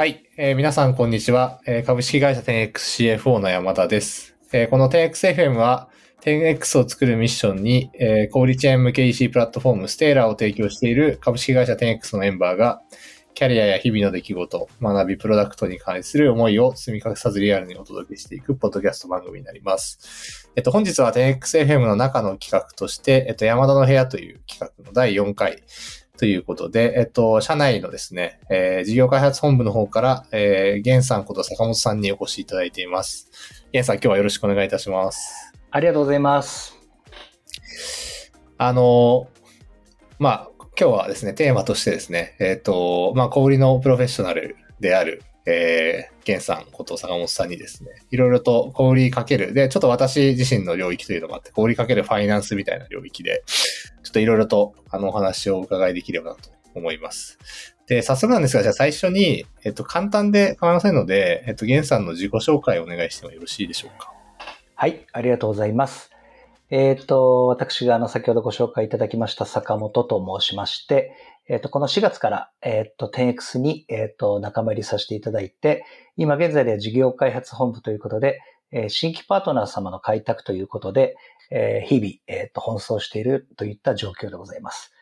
はい、えー皆さんこんにちは、えー株式会社 10XCFO の山田です。えーこの 10XFM は 10X を作るミッションに、えー小売チェーン向け EC プラットフォームステーラーを提供している株式会社 10X のメンバーがキャリアや日々の出来事、学び、プロダクトに関する思いを積み隠さずリアルにお届けしていくポッドキャスト番組になります。えっと、本日は 10XFM の中の企画として、えっと、山田の部屋という企画の第4回ということで、えっと、社内のですね、えー事業開発本部の方から、えー、ゲンさんこと坂本さんにお越しいただいています。ゲンさん、今日はよろしくお願いいたします。ありがとうございます。あの、まあ、今日はですね、テーマとしてですね、えっ、と、まあ、小売りのプロフェッショナルである、えー、ゲンさんこと坂本さんにですね、いろいろと小売りかける、で、ちょっと私自身の領域というのもあって、小売りかけるファイナンスみたいな領域で、ちょっといろいろと、あの、お話をお伺いできればなと思います。で、早速なんですが、じゃあ最初に、えっと、簡単で構いませんので、えっと、ゲンさんの自己紹介をお願いしてもよろしいでしょうか？はい、ありがとうございます。えっ、と、私があの、先ほどご紹介いただきました坂本と申しまして、えっ、と、この4月から、えっ、と、10X に、えっ、と、仲間入りさせていただいて、今現在で事業開発本部ということで、えー新規パートナー様の開拓ということで、えー日々、えっ、と、奔走しているといった状況でございます。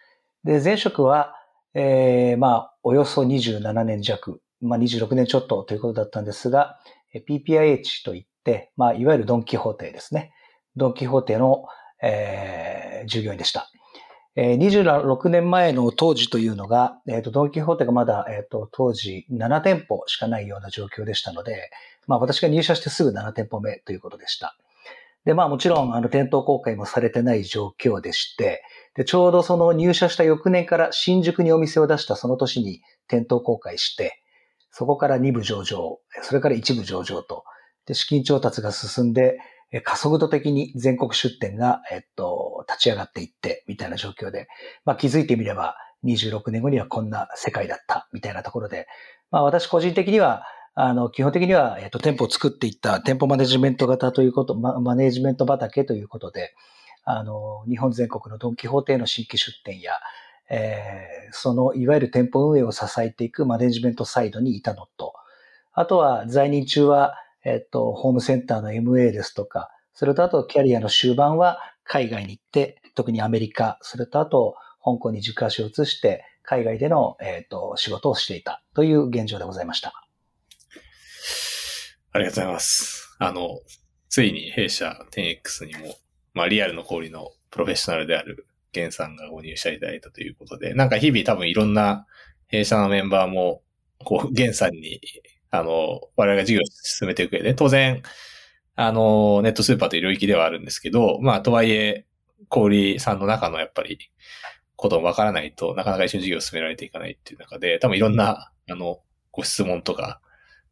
で、前職は、えーまあ、およそ27年弱、まあ、26年ちょっとということだったんですが、PPIH といって、まあ、いわゆるドン・キホーテですね。ドン・キホーテの、えー従業員でした。え26年前の当時というのが、えーとドン・キホーテがまだ、えーと当時7店舗しかないような状況でしたので、まあ、私が入社してすぐ7店舗目ということでした。で、まあもちろん、あの、店頭公開もされてない状況でして、で、ちょうどその入社した翌年から新宿にお店を出したその年に店頭公開して、そこから2部上場、それから1部上場と、で、資金調達が進んで、え加速度的に全国出店が、えっと、立ち上がっていって、みたいな状況で、まあ気づいてみれば、26年後にはこんな世界だった、みたいなところで、まあ私個人的には、あの、基本的には、えっと、店舗を作っていった店舗マネジメント型ということ、ママネジメント畑ということで、あの、日本全国のドンキホーテの新規出店や、えーその、いわゆる店舗運営を支えていくマネジメントサイドにいたのと、あとは在任中は、えっと、ホームセンターの MA ですとか、それとあとキャリアの終盤は海外に行って、特にアメリカ、それとあと香港に軸足を移して、海外での、えっと、仕事をしていたという現状でございました。ありがとうございます。あの、ついに弊社 10X にも、まあリアルの小売りのプロフェッショナルであるゲンさんがご入社いただいたということで、なんか日々多分いろんな弊社のメンバーも、こう、ゲンさんに、あの、我々が事業を進めていく上で、当然、あの、ネットスーパーという領域ではあるんですけど、まあとはいえ、小売さんの中のやっぱり、こともわからないとなかなか一緒に事業を進められていかないっていう中で、多分いろんな、あの、ご質問とか、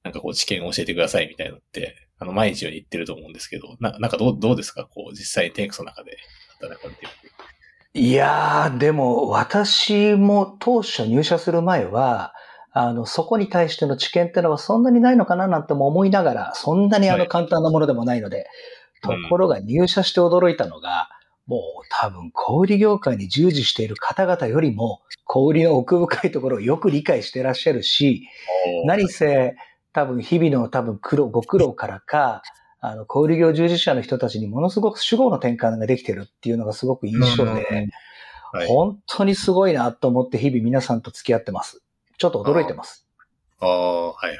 なんかこう知見を教えてくださいみたいなのって、あの、毎日ように言ってると思うんですけど、ななんかどう、どうですか？こう、実際にテンクスの中で働かれてい。いやー、でも私も当初入社する前は、あの、そこに対しての知見ってのはそんなにないのかななんても思いながら、そんなにあはいの簡単なものでもないので、とうんころが入社して驚いたのが、もう多分小売業界に従事している方々よりも、小売の奥深いところをよく理解していらっしゃるし、何せ多分日々の多分苦労、ご苦労からか、あの、小売業従事者の人たちにものすごく主語の転換ができてるっていうのがすごく印象で、はい。本当にすごいなと思って日々皆さんと付き合ってます。ちょっと驚いてます。ああ、はいはい。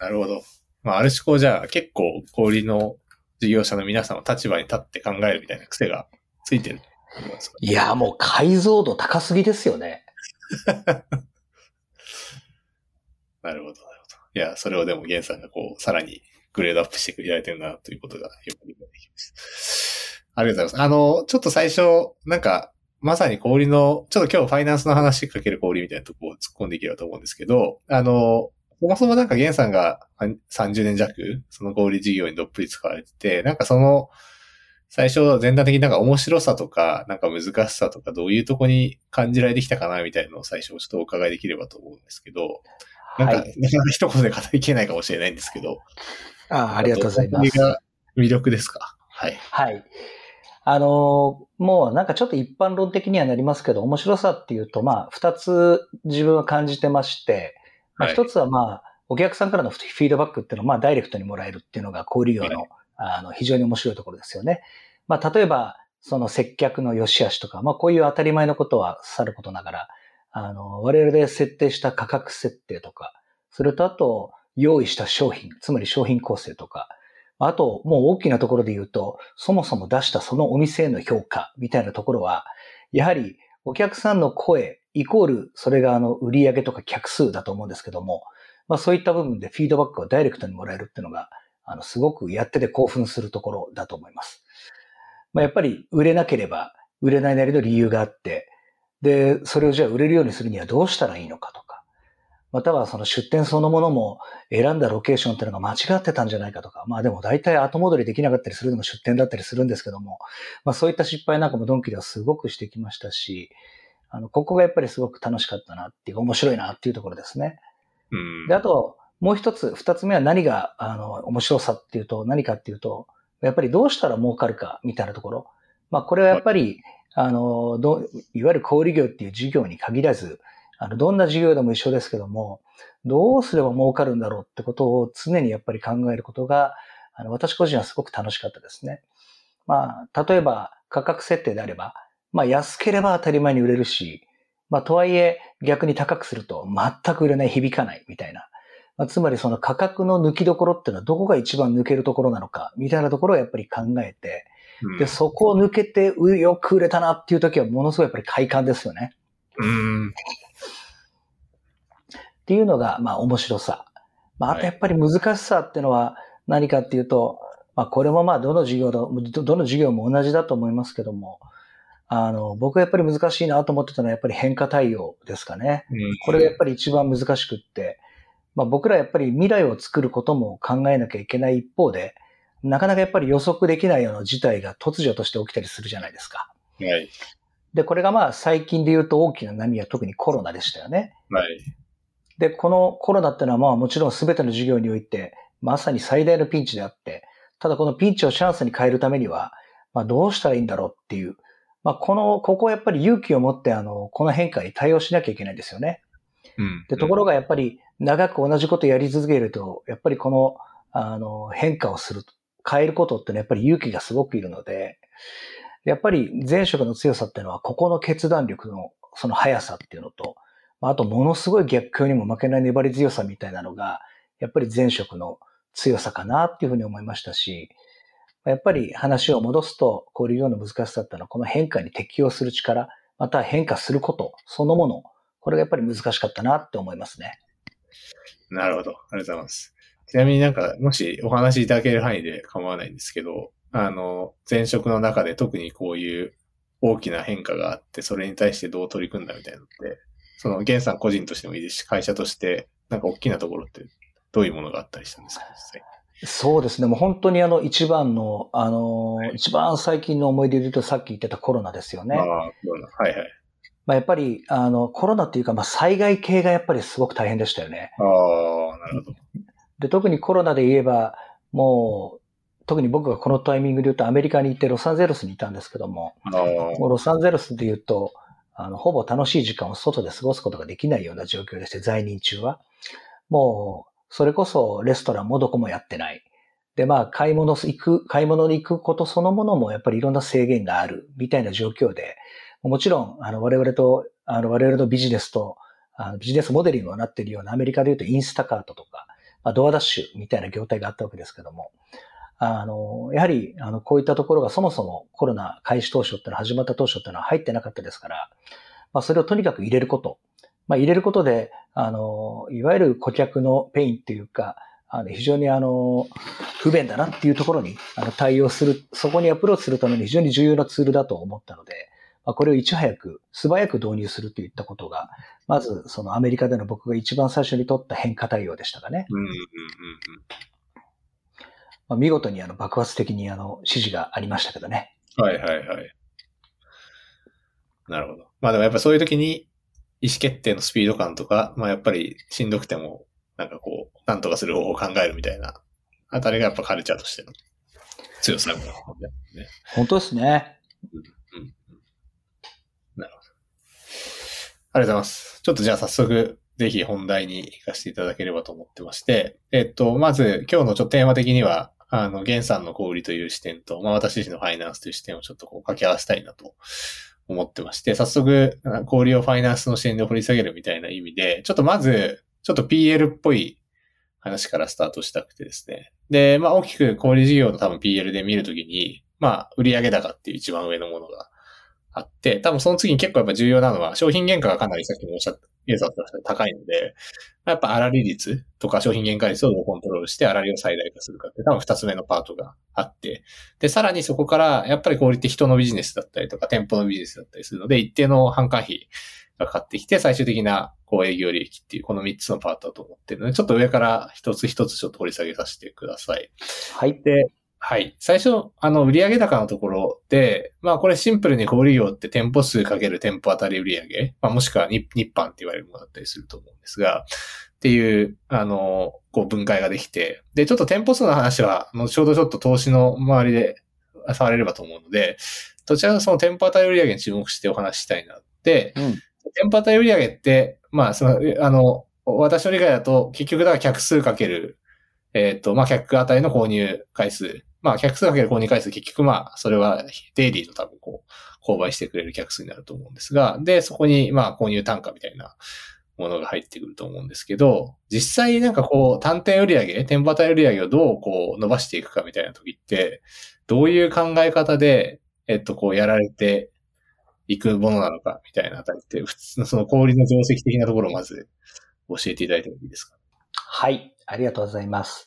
なるほど。まあ、ある種こうじゃあ結構小売りの事業者の皆さんの立場に立って考えるみたいな癖がついてるいや、もう解像度高すぎですよね。なるほど、なるほど。いや、それをでもゲンさんがこう、さらにグレードアップしてくれられてるな、ということがよく理解できます。ありがとうございます。あの、ちょっと最初、なんか、まさに小売りの、ちょっと今日ファイナンスの話かける小売りみたいなとこを突っ込んでいければと思うんですけど、あの、そもそもなんかゲンさんがあ30年弱、その小売り事業にどっぷり使われてて、なんかその、最初全体的になんか面白さとか、なんか難しさとか、どういうとこに感じられてきたかな、みたいなのを最初ちょっとお伺いできればと思うんですけど、なんか、は。ないかなか一言で語りきれないかもしれないんですけど。あありがとうございます。が魅力ですか？はい。はい。あの、もうなんかちょっと一般論的にはなりますけど、面白さっていうと、まあ、二つ自分は感じてまして、まあ、一つはまあ、お客さんからのフィードバックっていうのは、まあ、ダイレクトにもらえるっていうのが、小売業の、あの、非常に面白いところですよね。まあ、例えば、その接客の良し悪しとか、まあ、こういう当たり前のことはさることながら、あの、我々で設定した価格設定とか、それとあと、用意した商品、つまり商品構成とか、あと、もう大きなところで言うと、そもそも出したそのお店への評価みたいなところは、やはりお客さんの声、イコール、それがあの、売り上げとか客数だと思うんですけども、まあそういった部分でフィードバックをダイレクトにもらえるっていうのが、あの、すごくやってて興奮するところだと思います。まあやっぱり売れなければ、売れないなりの理由があって、で、それをじゃあ売れるようにするにはどうしたらいいのかとか、またはその出店そのものも選んだロケーションっていうのが間違ってたんじゃないかとか、まあでも大体後戻りできなかったりするのも出店だったりするんですけども、まあそういった失敗なんかもドンキではすごくしてきましたし、あの、ここがやっぱりすごく楽しかったなっていう、面白いなっていうところですね。うん、で、あと、もう一つ、二つ目は何が、あの、面白さっていうと、何かっていうと、やっぱりどうしたら儲かるかみたいなところ。まあこれはやっぱり、あの、どいわゆる小売業っていう事業に限らず、あの、どんな事業でも一緒ですけども、どうすれば儲かるんだろうってことを常にやっぱり考えることが、あの、私個人はすごく楽しかったですね。まあ、例えば価格設定であれば、まあ安ければ当たり前に売れるし、まあとはいえ逆に高くすると全く売れない、響かないみたいな。まあ、つまりその価格の抜きどころっていうのはどこが一番抜けるところなのか、みたいなところをやっぱり考えて、で、そこを抜けて、よく売れたなっていう時はものすごいやっぱり快感ですよね。うん。っていうのが、まあ面白さ。まあ、あとやっぱり難しさっていうのは何かっていうと、まあこれもまあどの授業ど、どの授業も同じだと思いますけども、あの、僕がやっぱり難しいなと思ってたのはやっぱり変化対応ですかね。これがやっぱり一番難しくって、まあ僕らやっぱり未来を作ることも考えなきゃいけない一方で、なかなかやっぱり予測できないような事態が突如として起きたりするじゃないですか。はい。で、これがまあ最近で言うと大きな波は特にコロナでしたよね。はい。で、このコロナってのはまあもちろん全ての事業においてまさに最大のピンチであって、ただこのピンチをチャンスに変えるためには、まあどうしたらいいんだろうっていう、まあこの、ここはやっぱり勇気を持ってあの、この変化に対応しなきゃいけないんですよね。うん。で、ところがやっぱり長く同じことやり続けると、やっぱりこの、あの、変化をする変えることってのはやっぱり勇気がすごくいるので、やっぱり前職の強さっていうのは、ここの決断力のその速さっていうのと、あとものすごい逆境にも負けない粘り強さみたいなのが、やっぱり前職の強さかなっていうふうに思いましたし、やっぱり話を戻すと、こういうような難しさだっていうのは、この変化に適応する力、また変化することそのもの、これがやっぱり難しかったなって思いますね。なるほど。ありがとうございます。ちなみになんか、もしお話しいただける範囲で構わないんですけど、あの、前職の中で特にこういう大きな変化があって、それに対してどう取り組んだみたいなのって、その、源さん個人としてもいいですし、会社として、なんか大きなところってどういうものがあったりしたんですか、実際。そうですね。もう本当にあの一番の、あの、はい、一番最近の思い出で言うとさっき言ってたコロナですよね。ああ、コロナ。はいはい。まあやっぱり、あの、コロナっていうか、まあ災害系がやっぱりすごく大変でしたよね。ああ、なるほど。で、特にコロナで言えば、もう、特に僕がこのタイミングで言うとアメリカに行ってロサンゼルスにいたんですけども、もうロサンゼルスで言うと、あの、ほぼ楽しい時間を外で過ごすことができないような状況でして、在任中は。もう、それこそレストランもどこもやってない。で、まあ、買い物行く、買い物に行くことそのものもやっぱりいろんな制限があるみたいな状況で、もちろん、あの、我々と、あの、我々のビジネスと、あのビジネスモデルにもなっているようなアメリカで言うとインスタカートとか、まあ、 DoorDash みたいな業態があったわけですけども、あの、やはり、あの、こういったところがそもそもコロナ開始当初っていうのは始まった当初っていうのは入ってなかったですから、まあ、それをとにかく入れること。まあ、入れることで、あの、いわゆる顧客のペインっていうか、あの、非常にあの、不便だなっていうところに、あの、対応する、そこにアプローチするために非常に重要なツールだと思ったので、まあ、これをいち早く、素早く導入するといったことが、まず、そのアメリカでの僕が一番最初に取った変化対応でしたかね。うんうんうんまあ、見事にあの爆発的にあの指示がありましたけどね。はいはいはい。なるほど。まあでもやっぱそういう時に意思決定のスピード感とか、まあやっぱりしんどくても、なんかこう、なんとかする方法を考えるみたいな、あたりがやっぱカルチャーとしての強さだもんね。本当ですね。うんうんなるほど。ありがとうございます。ちょっとじゃあ早速、ぜひ本題に行かせていただければと思ってまして、えっと、まず今日のちょっとテーマ的には、あの、ゲンさんの小売という視点と、まあ私自身のファイナンスという視点をちょっとこう掛け合わせたいなと思ってまして、早速、小売をファイナンスの視点で掘り下げるみたいな意味で、ちょっとまず、ちょっと PL っぽい話からスタートしたくてですね。で、まあ大きく小売事業の多分 PL で見るときに、まあ売上高っていう一番上のものがあって、多分その次に結構やっぱ重要なのは商品原価がかなりさっきもおっしゃった、ユーザーとして高いので、やっぱ粗利率とか商品原価率をどうコントロールして粗利を最大化するかって多分二つ目のパートがあって、で、さらにそこからやっぱり小売って人のビジネスだったりとか店舗のビジネスだったりするので、一定の販管費がかかってきて、最終的なこう営業利益っていうこの三つのパートだと思ってるので、ちょっと上から一つ一つちょっと掘り下げさせてください。はい。で、はい。最初、あの、売上高のところで、まあこれシンプルに小売業って店舗数かける店舗当たり売上、まあもしくは日日販って言われるものだったりすると思うんですが、っていう、あの、こう分解ができて、で、ちょっと店舗数の話は、後ほどちょっと投資の周りで触れればと思うので、どちらかその店舗当たり売上に注目してお話ししたいなって、うん。店舗当たり売上って、まあ、その、あの、私の理解だと、結局だから客数かける、えっ、と、まあ、客当たりの購入回数。まあ、客数かける購入回数、結局まあ、それはデイリーの多分こう、購買してくれる客数になると思うんですが、で、そこにまあ、購入単価みたいなものが入ってくると思うんですけど、実際なんかこう、単店売上、店舗当たり売上をどうこう、伸ばしていくかみたいな時って、どういう考え方で、えっと、こう、やられていくものなのか、みたいなあたりって、普通のその氷の定石的なところをまず教えていただいてもいいですか？はい。ありがとうございます。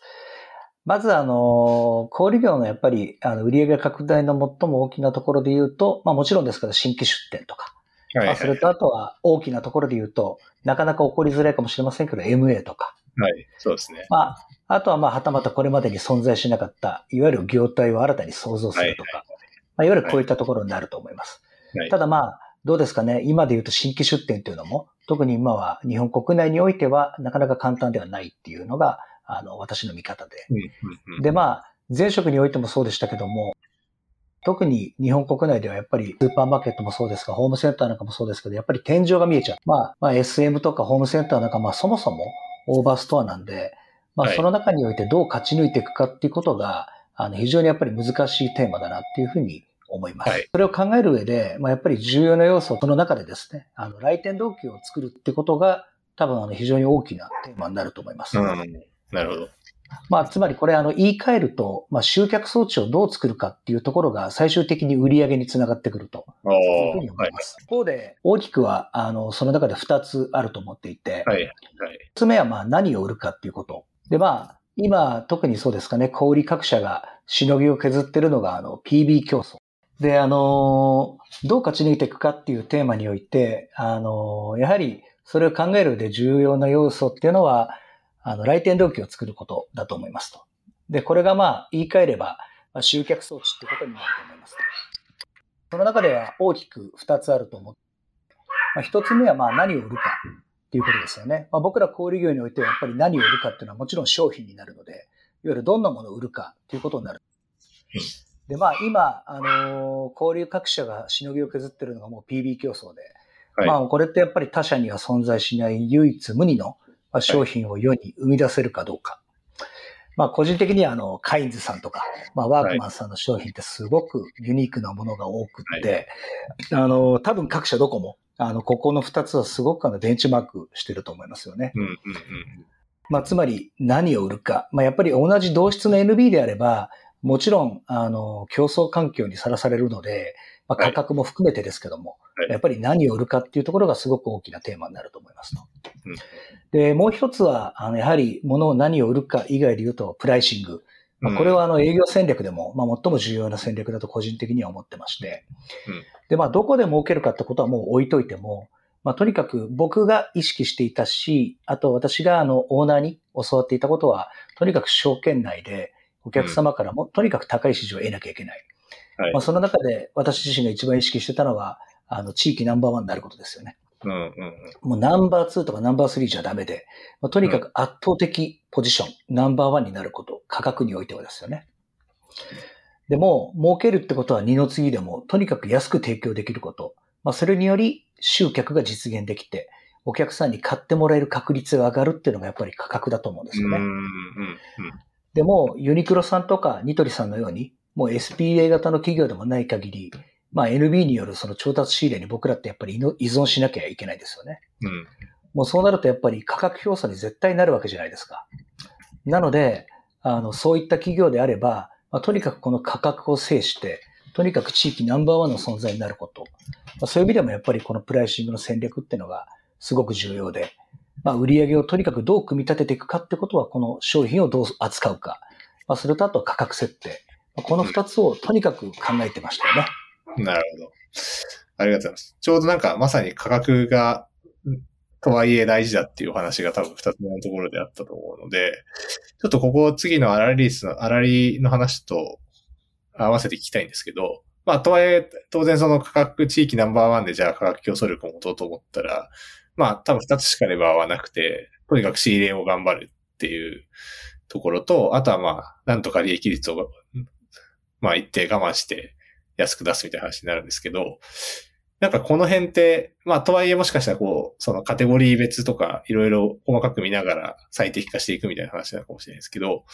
まず、あの、小売業のやっぱり、あの、売上拡大の最も大きなところで言うと、まあもちろんですけど、新規出店とか、はいまあそれとあとは大きなところで言うと、なかなか起こりづらいかもしれませんけど、MA とか、はい。そうですね。まあ、あとはまあ、はたまたこれまでに存在しなかった、いわゆる業態を新たに創造するとか、まあ、いわゆるこういったところになると思います。はい。ただまあ、どうですかね、今で言うと新規出店というのも、特に今は日本国内においてはなかなか簡単ではないっていうのが、あの、私の見方で。で、まあ、前職においてもそうでしたけども、特に日本国内ではやっぱりスーパーマーケットもそうですが、ホームセンターなんかもそうですけど、やっぱり天井が見えちゃう。まあ、まあ SM とかホームセンターなんかまあそもそもオーバーストアなんで、まあはいその中においてどう勝ち抜いていくかっていうことが、あの非常にやっぱり難しいテーマだなっていうふうに思います。はいそれを考える上で、まあやっぱり重要な要素、その中でですね、あの来店動機を作るってことが多分あの非常に大きなテーマになると思います。うん。なるほど。まあ、つまりこれあの言い換えると、まあ、集客装置をどう作るかっていうところが最終的に売り上げにつながってくるとおいうふうに思いま。す。一方で、大きくは、あの、その中で2つあると思っていて、はい。はい。1つ目はまあ何を売るかっていうこと。で、まあ、今特にそうですかね、小売各社がしのぎを削ってるのがあの PB 競争。で、あの、どう勝ち抜いていくかっていうテーマにおいて、あの、やはりそれを考える上で重要な要素っていうのは、あの、来店動機を作ることだと思いますと。で、これがまあ、言い換えれば、集客装置ってことになると思いますと。その中では大きく2つあると思う。まあ、1つ目はまあ何を売るかっていうことですよね。まあ、僕ら小売業においてはやっぱり何を売るかっていうのはもちろん商品になるので、いわゆるどんなものを売るかっていうことになる。で、まあ今、あのー小売各社がしのぎを削ってるのがもう PB 競争で、はい。まあこれってやっぱり他社には存在しない唯一無二のまあ商品を世に生み出せるかどうか。まあ個人的にはあの、カインズさんとか、まあワークマンさんの商品ってすごくユニークなものが多くって、あの、多分各社どこも、あの、ここの二つはすごくあの、ベンチマークしてると思いますよね。うんうんうん。まあつまり何を売るか。まあやっぱり同じ同質の NB であれば、もちろん、あの、競争環境にさらされるので、まあ価格も含めてですけども、はいやっぱり何を売るかっていうところがすごく大きなテーマになると思いますと。うんで、もう一つは、あの、やはり物を何を売るか以外で言うと、プライシング。まあ、これはあの営業戦略でも、まあ、最も重要な戦略だと個人的には思ってまして。うんで、まあ、どこで儲けるかってことはもう置いといても、まあ、とにかく僕が意識していたし、あと私があのオーナーに教わっていたことは、とにかく証券内でお客様からもとにかく高い支持を得なきゃいけない。はいまあ、その中で私自身が一番意識してたのは、あの、地域ナンバーワンになることですよね。うんうんうん。もうナンバー2とかナンバー3じゃダメで、まあ、とにかく圧倒的ポジション、ナンバーワンになること、価格においてはですよね。でも、儲けるってことは二の次でも、とにかく安く提供できること、まあ、それにより集客が実現できて、お客さんに買ってもらえる確率が上がるっていうのがやっぱり価格だと思うんですよね。うん、うん、うん。でも、ユニクロさんとかニトリさんのように、もう SPA 型の企業でもない限り、まあ NB によるその調達仕入れに僕らってやっぱり依存しなきゃいけないですよね。うん。もうそうなるとやっぱり価格競争に絶対なるわけじゃないですか。なので、あの、そういった企業であれば、まあ、とにかくこの価格を制して、とにかく地域ナンバーワンの存在になること。まあ、そういう意味でもやっぱりこのプライシングの戦略っていうのがすごく重要で、まあ、売上をとにかくどう組み立てていくかってことは、この商品をどう扱うか。まあ、それとあと価格設定。この二つをとにかく考えてましたよね。なるほど。ありがとうございます。ちょうどなんかまさに価格が、とはいえ大事だっていうお話が多分二つ目のところであったと思うので、ちょっとここ次のアラリースの、アラリの話と合わせて聞きたいんですけど、まあとはいえ当然その価格地域ナンバーワンでじゃあ価格競争力を持とうと思ったら、まあ多分二つしかレバーはなくて、とにかく仕入れを頑張るっていうところと、あとはまあなんとか利益率を、まあ一定我慢して安く出すみたいな話になるんですけど、なんかこの辺って、まあとはいえもしかしたらこう、そのカテゴリー別とかいろいろ細かく見ながら最適化していくみたいな話なのかもしれないですけど、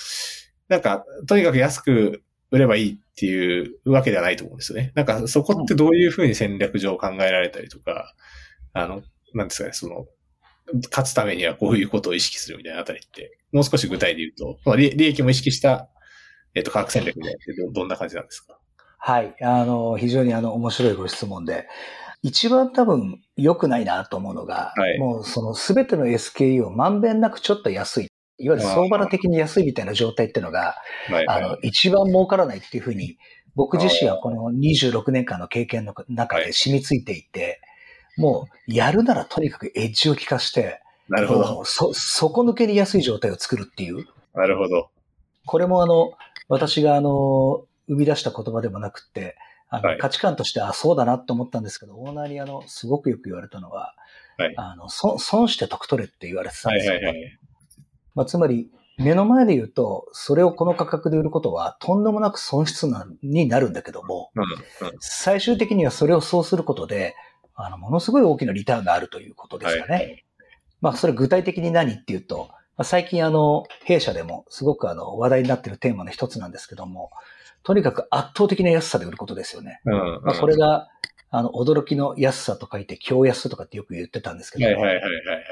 なんかとにかく安く売ればいいっていうわけではないと思うんですよね。なんかそこってどういうふうに戦略上考えられたりとか、あの、なんですかね、その、勝つためにはこういうことを意識するみたいなあたりって、もう少し具体で言うと、まあ利利益も意識した、えっ、と、価格戦略でどどんな感じなんですか？はい。あの、非常にあの、面白いご質問で、一番多分良くないなと思うのが、はいもうその全ての SKU をまんべんなくちょっと安い。いわゆる相場の的に安いみたいな状態っていうのが、はい、はい。あの、一番儲からないっていうふうに、僕自身はこの26年間の経験の中で染みついていて、もう、やるならとにかくエッジを効かして、なるほど。そ、底抜けに安い状態を作るっていう。なるほど。これもあの、私があの、生み出した言葉でもなくって、あのはい価値観として、あ、そうだなと思ったんですけど、オーナーにあの、すごくよく言われたのは、はいあの、損、損して得取れって言われてたんはいですよ。はいはい。まあ、つまり、目の前で言うと、それをこの価格で売ることは、とんでもなく損失なになるんだけども、うん、うん。最終的にはそれをそうすることで、あの、ものすごい大きなリターンがあるということですかね。はいまあ、それ具体的に何っていうと、まあ最近あの、弊社でもすごくあの、話題になっているテーマの一つなんですけども、とにかく圧倒的な安さで売ることですよね。うん、うん。まあ、これが、あの、驚きの安さと書いて、強安とかってよく言ってたんですけども、はいはいはいはいはい。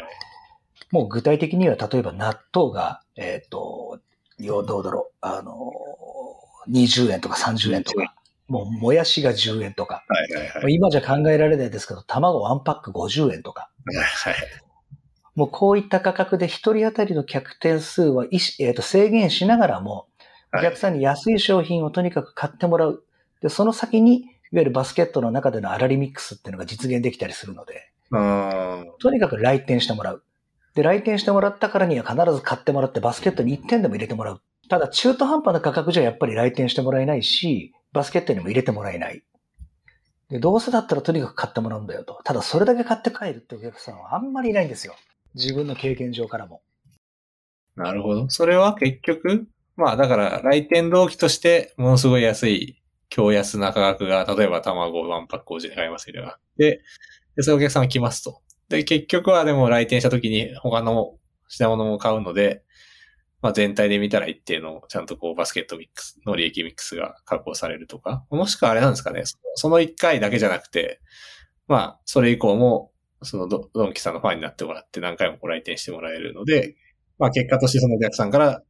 もう具体的には、例えば納豆が、えっ、と、よどうだろう、あの、20円とか30円と20円か、もうもやしが10円とか、はいはいはい。今じゃ考えられないですけど、卵ワンパック50円とか、はい。もうこういった価格で一人当たりの客点数はえーと制限しながらも、おはい客さんに安い商品をとにかく買ってもらう。で、その先に、いわゆるバスケットの中でのアラリミックスっていうのが実現できたりするので、うん。とにかく来店してもらう。で、来店してもらったからには必ず買ってもらってバスケットに1点でも入れてもらう。ただ中途半端な価格じゃやっぱり来店してもらえないし、バスケットにも入れてもらえない。で、どうせだったらとにかく買ってもらうんだよと。ただそれだけ買って帰るってお客さんはあんまりいないんですよ。自分の経験上からも。なるほど。それは結局、まあだから来店動機としてものすごい安い、強安な価格が、例えば卵ワンパック50で買いますみたいな。で、で、そういうお客さんが来ますと。で、結局はでも来店した時に他の品物も買うので、まあ全体で見たら一定のちゃんとこうバスケットミックスの利益ミックスが確保されるとか、もしくはあれなんですかね、その一回だけじゃなくて、まあそれ以降も、そのドドンキさんのファンになってもらって何回もご来店してもらえるので、まあ結果としてそのお客さんから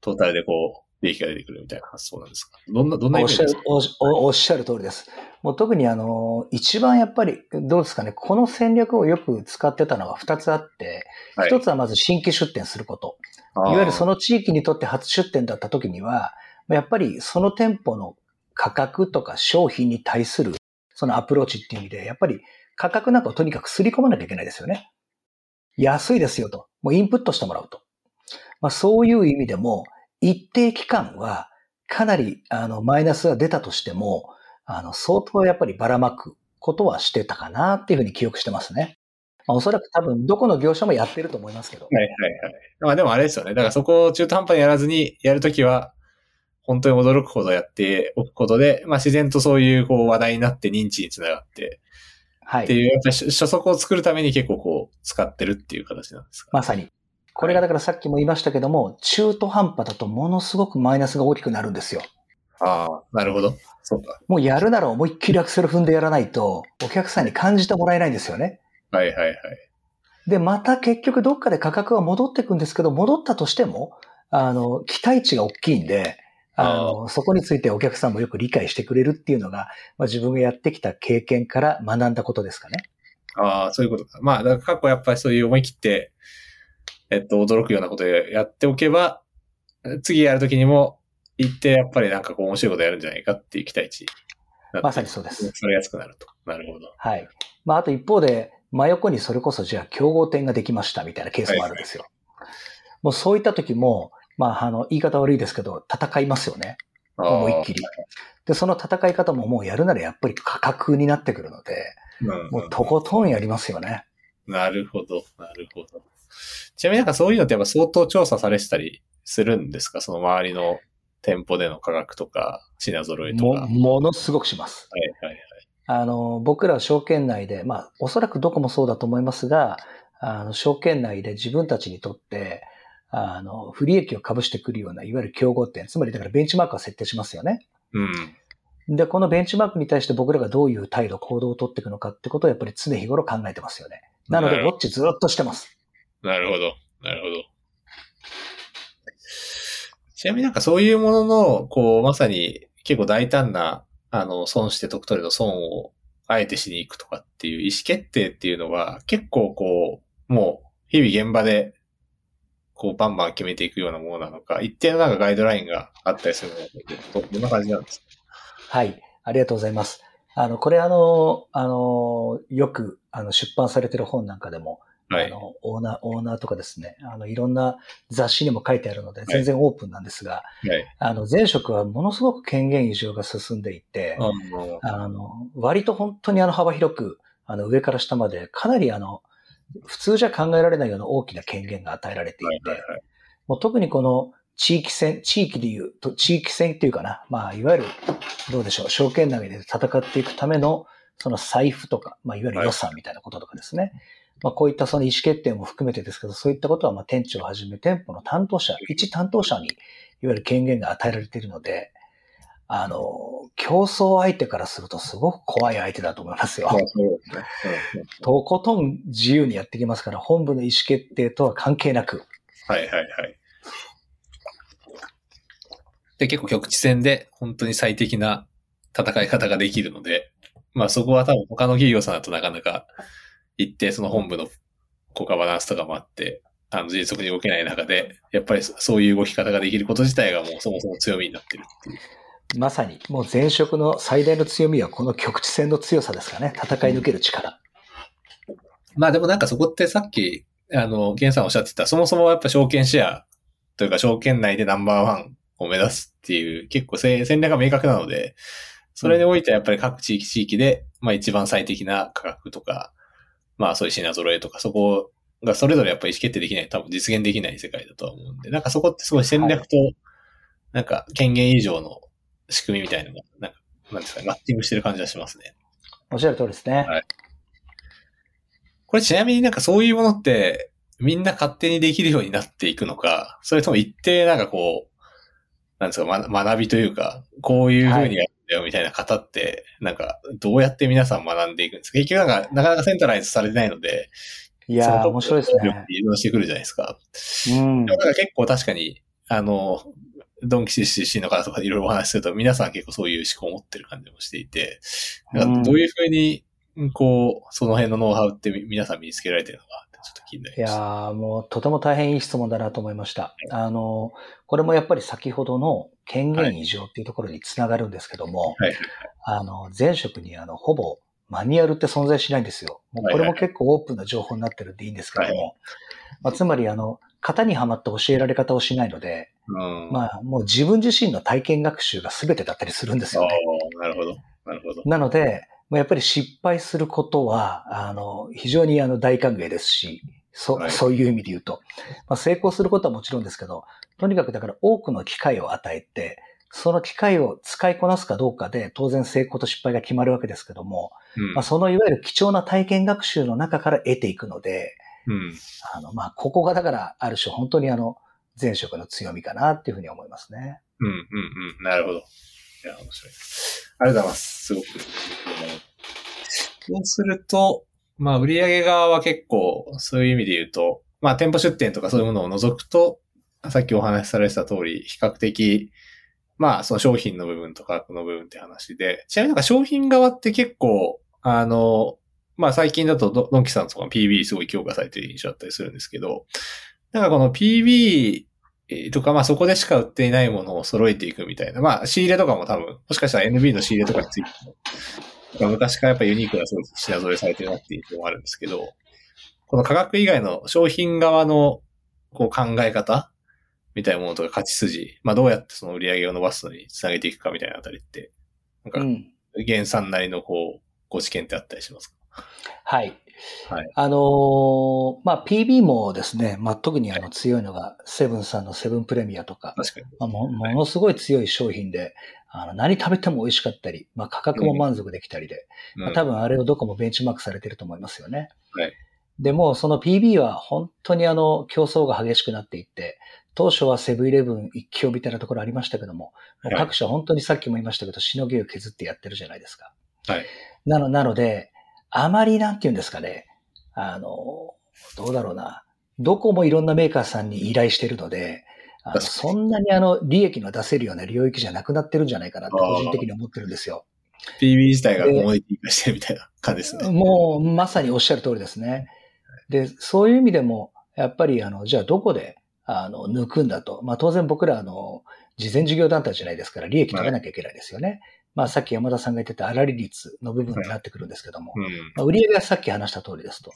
トータルでこう利益が出てくるみたいな発想なんですか？どんな、どんなイおっしゃるおっしおおっしゃる通りです。もう特にあの、一番やっぱり、どうですかね、この戦略をよく使ってたのは二つあって、はい。一つはまず新規出店すること。いわゆるその、地域にとって初出店だった時には、やっぱりその店舗の価格とか商品に対するそのアプローチっていう意味で、やっぱり価格なんかをとにかくすり込まなきゃいけないですよね。安いですよと。もうインプットしてもらうと。まあそういう意味でも、一定期間はかなりあのマイナスが出たとしても、あの相当やっぱりばらまくことはしてたかなっていうふうに記憶してますね。まあ、おそらく多分どこの業者もやってると思いますけど。はいはいはい。まあでもあれですよね。だからそこを中途半端にやらずにやるときは、本当に驚くほどやっておくことで、まあ自然とそういうこう話題になって認知につながって、はい。っていう、やっぱり初初速を作るために結構こう、使ってるっていう形なんですか？まさに。これがだからさっきも言いましたけども、中途半端だとものすごくマイナスが大きくなるんですよ。ああ、なるほど。そうか。もうやるなら思いっきりアクセル踏んでやらないと、お客さんに感じてもらえないんですよね。はいはいはい。で、また結局どっかで価格は戻っていくんですけど、戻ったとしても、あの、期待値が大きいんで、あの、そこについてお客さんもよく理解してくれるっていうのが、まあ、自分がやってきた経験から学んだことですかね。ああ、そういうことか。まあ、だから過去やっぱりそういう思い切って、えっと、驚くようなことをやっておけば、次やるときにも、行ってやっぱりなんかこう面白いことやるんじゃないかっていう期待値。まさにそうです。それやすくなると。なるほど。はい。まあ、あと一方で、真横にそれこそじゃあ競合店ができましたみたいなケースもあるんですよ。もうそういった時も、まあ、あの、言い方悪いですけど、戦いますよね。思いっきり。で、その戦い方ももうやるならやっぱり価格になってくるので、うんもうとことんやりますよね。なるほど、なるほど。ちなみになんかそういうのってやっぱ相当調査されてたりするんですか？その周りの店舗での価格とか、品揃えとも、か。はいものすごくします。はいはい。あの、僕らは証券内で、まあ、おそらくどこもそうだと思いますが、あの、証券内で自分たちにとって、あの、不利益を被してくるような、いわゆる競合点、つまりだからベンチマークを設定しますよね。うん。で、このベンチマークに対して僕らがどういう態度、行動を取っていくのかってことをやっぱり常日頃考えてますよね。なので、ウォッチずっとしてます。なるほど。なるほど。ちなみになんかそういうものの、こう、まさに結構大胆な、あの、損して得取れの損をあえてしに行くとかっていう意思決定っていうのは結構こう、もう日々現場でこうバンバン決めていくようなものなのか、一定のなんかガイドラインがあったりするのか、どんな感じなんですか？はい。ありがとうございます。あの、これあの、あの、よく、あの、出版されてる本なんかでも、はい。あの、オーナー、オーナーとかですね、あの、いろんな雑誌にも書いてあるので、全然オープンなんですが、はい。あの、前職はものすごく権限移譲が進んでいて、あの割と本当にあの幅広く、あの、上から下まで、かなりあの、普通じゃ考えられないような大きな権限が与えられていて、はいはいはい。もう特にこの地域戦、地域で言うと、地域戦っていうかな、まあ、いわゆる、どうでしょう、証券投げで戦っていくための、その財布とか、まあ、いわゆる予算みたいなこととかですね。まあ、こういったその意思決定も含めてですけど、そういったことは、まあ、店長をはじめ店舗の担当者、一担当者に、いわゆる権限が与えられているので、あの、競争相手からするとすごく怖い相手だと思いますよ。とことん自由にやってきますから、本部の意思決定とは関係なく、はいはいはい。で、結構局地戦で本当に最適な戦い方ができるので、まあそこは多分他の企業さんだとなかなか一定その本部の効果バランスとかもあって、あの、迅速に動けない中で、やっぱりそそういう動き方ができること自体がもうそもそも強みになってるっていう。まさに、もう前職の最大の強みはこの局地戦の強さですかね。戦い抜ける力。まあでもなんかそこってさっき、あの、ゲンさんおっしゃってた、そもそもやっぱ証券シェアというか証券内でナンバーワンを目指すっていう結構戦戦略が明確なので、それにおいてはやっぱり各地域地域で、まあ一番最適な価格とか、まあそういう品揃えとか、そこがそれぞれやっぱり意思決定できない、多分実現できない世界だとは思うんで、なんかそこってすごい戦略と、なんか権限以上の仕組みみたいなのが、なんか、なんですかね、マッチングしてる感じはしますね。おっしゃる通りですね。はいこれちなみになんかそういうものって、みんな勝手にできるようになっていくのか、それとも一定なんかこう、なんですか、ま、学びというか、こういう風にやるんだよみたいな方って、なんか、どうやって皆さん学んでいくんですか？結局なんか、なかなかセンタライズされてないので、いやー、面白いですね。移動してくるじゃないですか。うんでも。なんか結構確かに、あの、ドンキシ出身の方とかいろいろお話しすると、皆さん結構そういう思考を持ってる感じもしていて、なんかどういうふうに、こう、その辺のノウハウって皆さん身につけられてるのかちょっと気になりいやました。ーもうとても大変いい質問だなと思いました。あの、これもやっぱり先ほどの権限異常っていうところにつながるんですけども、はい。あの、前職にあの、ほぼマニュアルって存在しないんですよ。もうこれも結構オープンな情報になってるんでいいんですけども、はいまあ、つまりあの、型にはまって教えられ方をしないので、うん。まあ、もう自分自身の体験学習が全てだったりするんですよね。なるほど。なるほど。なので、まあやっぱり失敗することは、あの、非常にあの大歓迎ですし、そはいそういう意味で言うと、まあ、成功することはもちろんですけど、とにかくだから多くの機会を与えて、その機械を使いこなすかどうかで、当然成功と失敗が決まるわけですけども、うんまあ、そのいわゆる貴重な体験学習の中から得ていくので、うん。あの、まあ、ここがだから、ある種本当にあの、前職の強みかなっていうふうに思いますね。うん、うん、うん。なるほど。いや、面白い。ありがとうございます。すごく。そうすると、まあ、売上側は結構、そういう意味で言うと、まあ、店舗出店とかそういうものを除くと、さっきお話しされてた通り、比較的、まあ、その商品の部分と価格の部分って話で、ちなみになんか商品側って結構、あの、まあ最近だとドドンキさんとか PB すごい強化されてる印象だったりするんですけど、なんかこの PB とか、まあそこでしか売っていないものを揃えていくみたいな、まあ仕入れとかも多分、もしかしたら NB の仕入れとかについても、昔からやっぱユニークな品揃えされてるなっていう印象もあるんですけど、この価格以外の商品側のこう考え方みたいなものとか勝ち筋、まあどうやってその売り上げを伸ばすのにつなげていくかみたいなあたりって、なんか、うん。原産なりのこう、ご知見ってあったりしますか？はい。はいあのーまあ、PB もですね、まあ、特にあの強いのが、セブンさんのセブンプレミアとか、確かに。まあ、もものすごい強い商品で、あの何食べても美味しかったり、まあ、価格も満足できたりで、まあ、多分あれをどこもベンチマークされてると思いますよね。はいでも、その PB は本当にあの競争が激しくなっていって、当初はセブンイレブン一強みたいなところありましたけども、もう各社本当にさっきも言いましたけど、しのぎを削ってやってるじゃないですか。はい。なのなので、あまりなんて言うんですかね、あの、どうだろうな。どこもいろんなメーカーさんに依頼してるので、あのそんなにあの、利益の出せるような領域じゃなくなってるんじゃないかなって個人的に思ってるんですよ。PB 自体がコモディティ化してるみたいな感じですね。もう、まさにおっしゃる通りですね。で、そういう意味でも、やっぱり、あの、じゃあどこで、あの、抜くんだと。まあ当然僕ら、あの、事前事業団体じゃないですから、利益取らなきゃいけないですよね。まあさっき山田さんが言ってた粗利率の部分になってくるんですけども、うん。まあ、売上はさっき話した通りですと。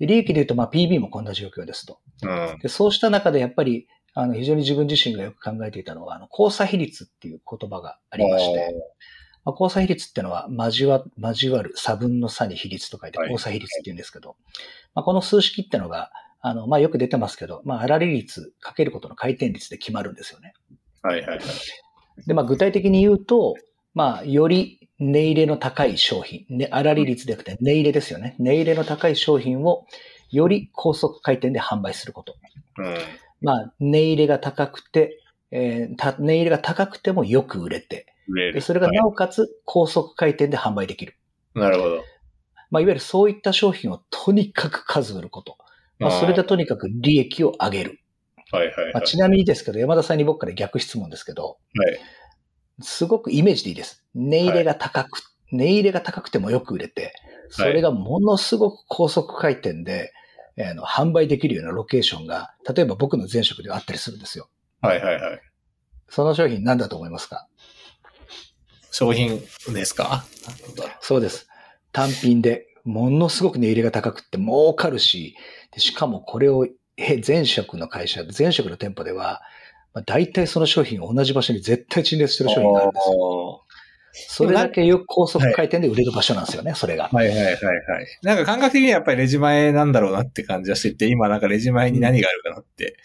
で利益で言うと、まあ PB もこんな状況ですと。うん。でそうした中でやっぱり、あの、非常に自分自身がよく考えていたのは、あの、交差比率っていう言葉がありまして、まあ、交差比率っていうのは、交わ、交わる、差分の差に比率と書いて、はい交差比率って言うんですけど、まあ、この数式っていうのが、あの、まあ、よく出てますけど、まあ、粗利率かけることの回転率で決まるんですよね。はいはいはい。で、まあ、具体的に言うと、まあ、より値入れの高い商品、ね、粗利率でなくて値入れですよね。値入れの高い商品を、より高速回転で販売すること。うん。まあ、値入れが高くて、えーた値入れが高くてもよく売れて、れる。それがなおかつ高速回転で販売できる。なるほど。まあ、いわゆるそういった商品をとにかく数売ること。まあ、それでとにかく利益を上げる。はいはいはい。まあ、ちなみにですけど、山田さんに僕から逆質問ですけど、はい。すごくイメージでいいです。値入れが高く、値入れが高くてもよく売れて、それがものすごく高速回転で、えーあの販売できるようなロケーションが、例えば僕の前職ではあったりするんですよ。はいはいはい。その商品何だと思いますか？商品ですか？そうです。単品で、ものすごく値入れが高くて儲かるし、でしかもこれをえ前職の会社、前職の店舗では、まあ、大体その商品を同じ場所に絶対陳列してる商品があるんですよ。それだけよく高速回転で売れる場所なんですよね、それが。はいはいはいはい。なんか感覚的にはやっぱりレジ前なんだろうなって感じはしてて、今なんかレジ前に何があるかなって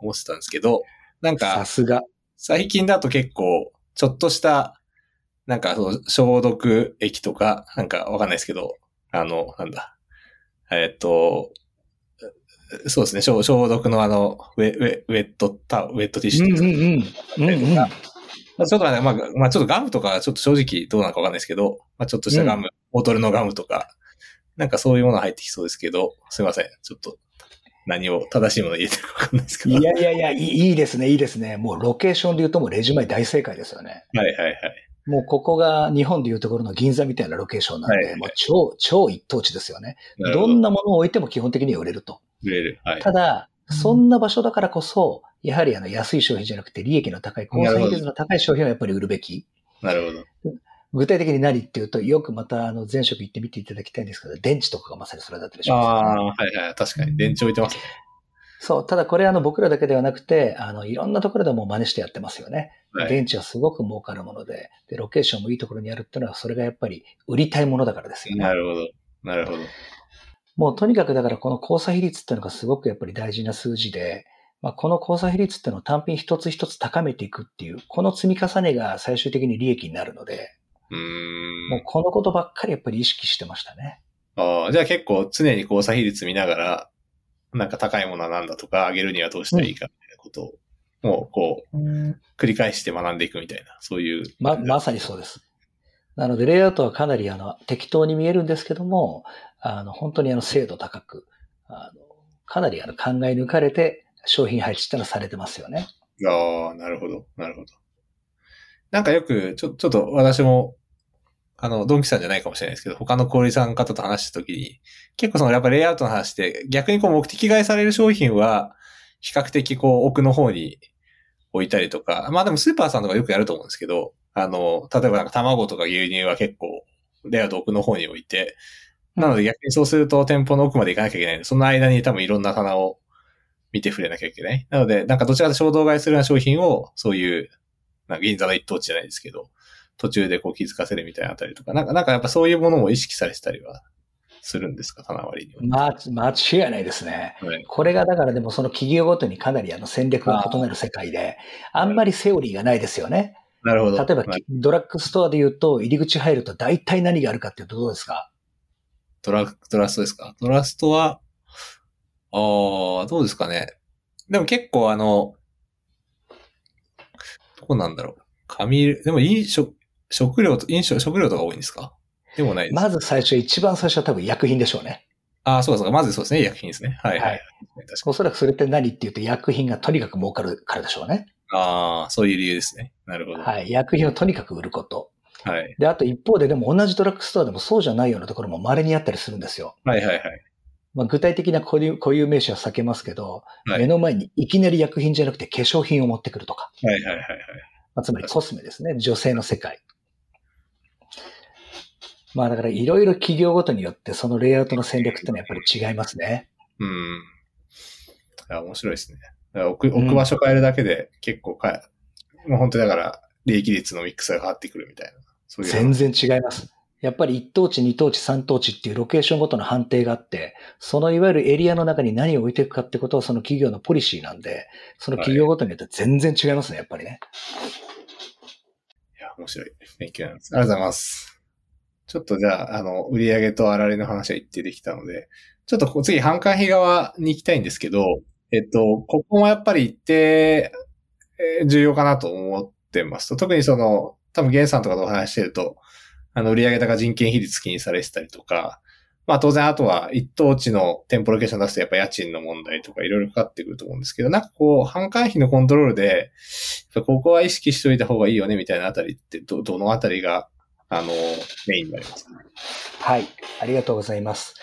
思ってたんですけど、なんさかすが。最近だと結構、ちょっとした、なんかその消毒液とか、なんかわかんないですけど、あの、なんだ。えっと、そうですね、消消毒のあの、ウェウェウェットタウ、ウェットティッシュうんうんとか、うん。うんうん。まあ、ちょっとね、まあ、まあ、ちょっとガムとか、ちょっと正直どうなのかわかんないですけど、まあ、ちょっとしたガム、ボトルのガムとか、なんかそういうもの入ってきそうですけど、すいません。ちょっと、何を正しいもの入れてるかわかんないですけど。いやいやいや、いいいいですね、いいですね。もうロケーションで言うともうレジ前大正解ですよね。はいはいはい。もうここが日本でいうところの銀座みたいなロケーションなんで、はいもう超、超一等地ですよね。なるほどんなものを置いても基本的には売れると。売れる。はい。ただ、そんな場所だからこそ、やはりあの安い商品じゃなくて利益の高い、高産比率の高い商品をやっぱり売るべき。なるほど。具体的に何っていうと、よくまたあの前職行ってみていただきたいんですけど、電池とかがまさにそれだったりします、ああ、はいはい。確かに。電池置いてますね。そう、ただこれあの僕らだけではなくて、あのいろんなところでもう真似してやってますよね。はい。電池はすごく儲かるものでで、ロケーションもいいところにあるっていうのは、それがやっぱり売りたいものだからですよね。なるほど。なるほど。もうとにかくだからこの交差比率っていうのがすごくやっぱり大事な数字で、まあ、この交差比率っていうのを単品一つ一つ高めていくっていう、この積み重ねが最終的に利益になるので、うーん。もうこのことばっかりやっぱり意識してましたね。ああ、じゃあ結構常に交差比率見ながら、なんか高いものは何だとか、上げるにはどうしたらいいかみたいなことを、もうこう、繰り返して学んでいくみたいな、そういう。ま、まさにそうです。なので、レイアウトはかなりあの適当に見えるんですけども、あの本当にあの精度高く、あのかなりあの考え抜かれて商品配置ってのはされてますよね。ああ、なるほど、なるほど。なんかよく、ちょ、ちょっと私も、あの、ドンキさんじゃないかもしれないですけど、他の小売さん方と話したときに、結構そのやっぱレイアウトの話って、逆にこう目的買いされる商品は、比較的こう奥の方に置いたりとか、まあでもスーパーさんとかよくやると思うんですけど、あの、例えばなんか卵とか牛乳は結構、レイアウト奥の方に置いて、なので逆にそうすると店舗の奥まで行かなきゃいけないその間に多分いろんな棚を見て触れなきゃいけない。なので、なんかどちらかと衝動買いするような商品を、そういう、なんか銀座の一等地じゃないですけど、途中でこう気づかせるみたいなあたりとか、なんか、なんかやっぱそういうものも意識されてたりはするんですか、棚割りには。ま、間違いないですね。はい。これがだからでもその企業ごとにかなりあの戦略が異なる世界で、あんまりセオリーがないですよね。なるほど。例えばはいドラッグストアで言うと入り口入ると大体何があるかっていうとどうですか？トラ、トラストですか？トラストは、ああ、どうですかね。でも結構あの、どこなんだろう。紙、でも飲食、食料と、飲食、食料とか多いんですか？でもないです。まず最初、一番最初は多分薬品でしょうね。ああ、そうかそうか。まずそうですね。医薬品ですね。はいはい。はい確かにおそらくそれって何って言うと薬品がとにかく儲かるからでしょうね。ああ、そういう理由ですね。なるほど。ははい。薬品をとにかく売ること。い。はいで、あと一方ででも同じドラッグストアでもそうじゃないようなところも稀にあったりするんですよ。はいはい。まあ、具体的な固有固有名詞は避けますけど、はい目の前にいきなり薬品じゃなくて化粧品を持ってくるとか、はいはいはいはい。まあ、つまりコスメですね。女性の世界。まあだからいろいろ企業ごとによってそのレイアウトの戦略ってのはやっぱり違いますね。うん。いや、面白いですね。置く置く場所変えるだけで結構かえ、もう本当にだから、利益率のミックスが変わってくるみたいな。そういう。全然違います。やっぱり一等地、二等地、三等地っていうロケーションごとの判定があって、そのいわゆるエリアの中に何を置いていくかってことはその企業のポリシーなんで、その企業ごとによって全然違いますね、やっぱりね。いや、面白い。勉強になります。ありがとうございます。ちょっとじゃあ、あの、売上と粗利の話は一定できたので、ちょっと次、販管費側に行きたいんですけど、えっと、ここもやっぱり一定、えー重要かなと思ってますと、特にその、多分ゲンさんとかとお話してると、あの、売上高人件比率気にされてたりとか、まあ当然あとは一等地の店舗ロケーション出すとやっぱ家賃の問題とかいろいろかかってくると思うんですけど、なんかこう、販管費のコントロールで、ここは意識しといた方がいいよねみたいなあたりって、ど、どのあたりが、あの、メインになりますか？はい。ありがとうございます。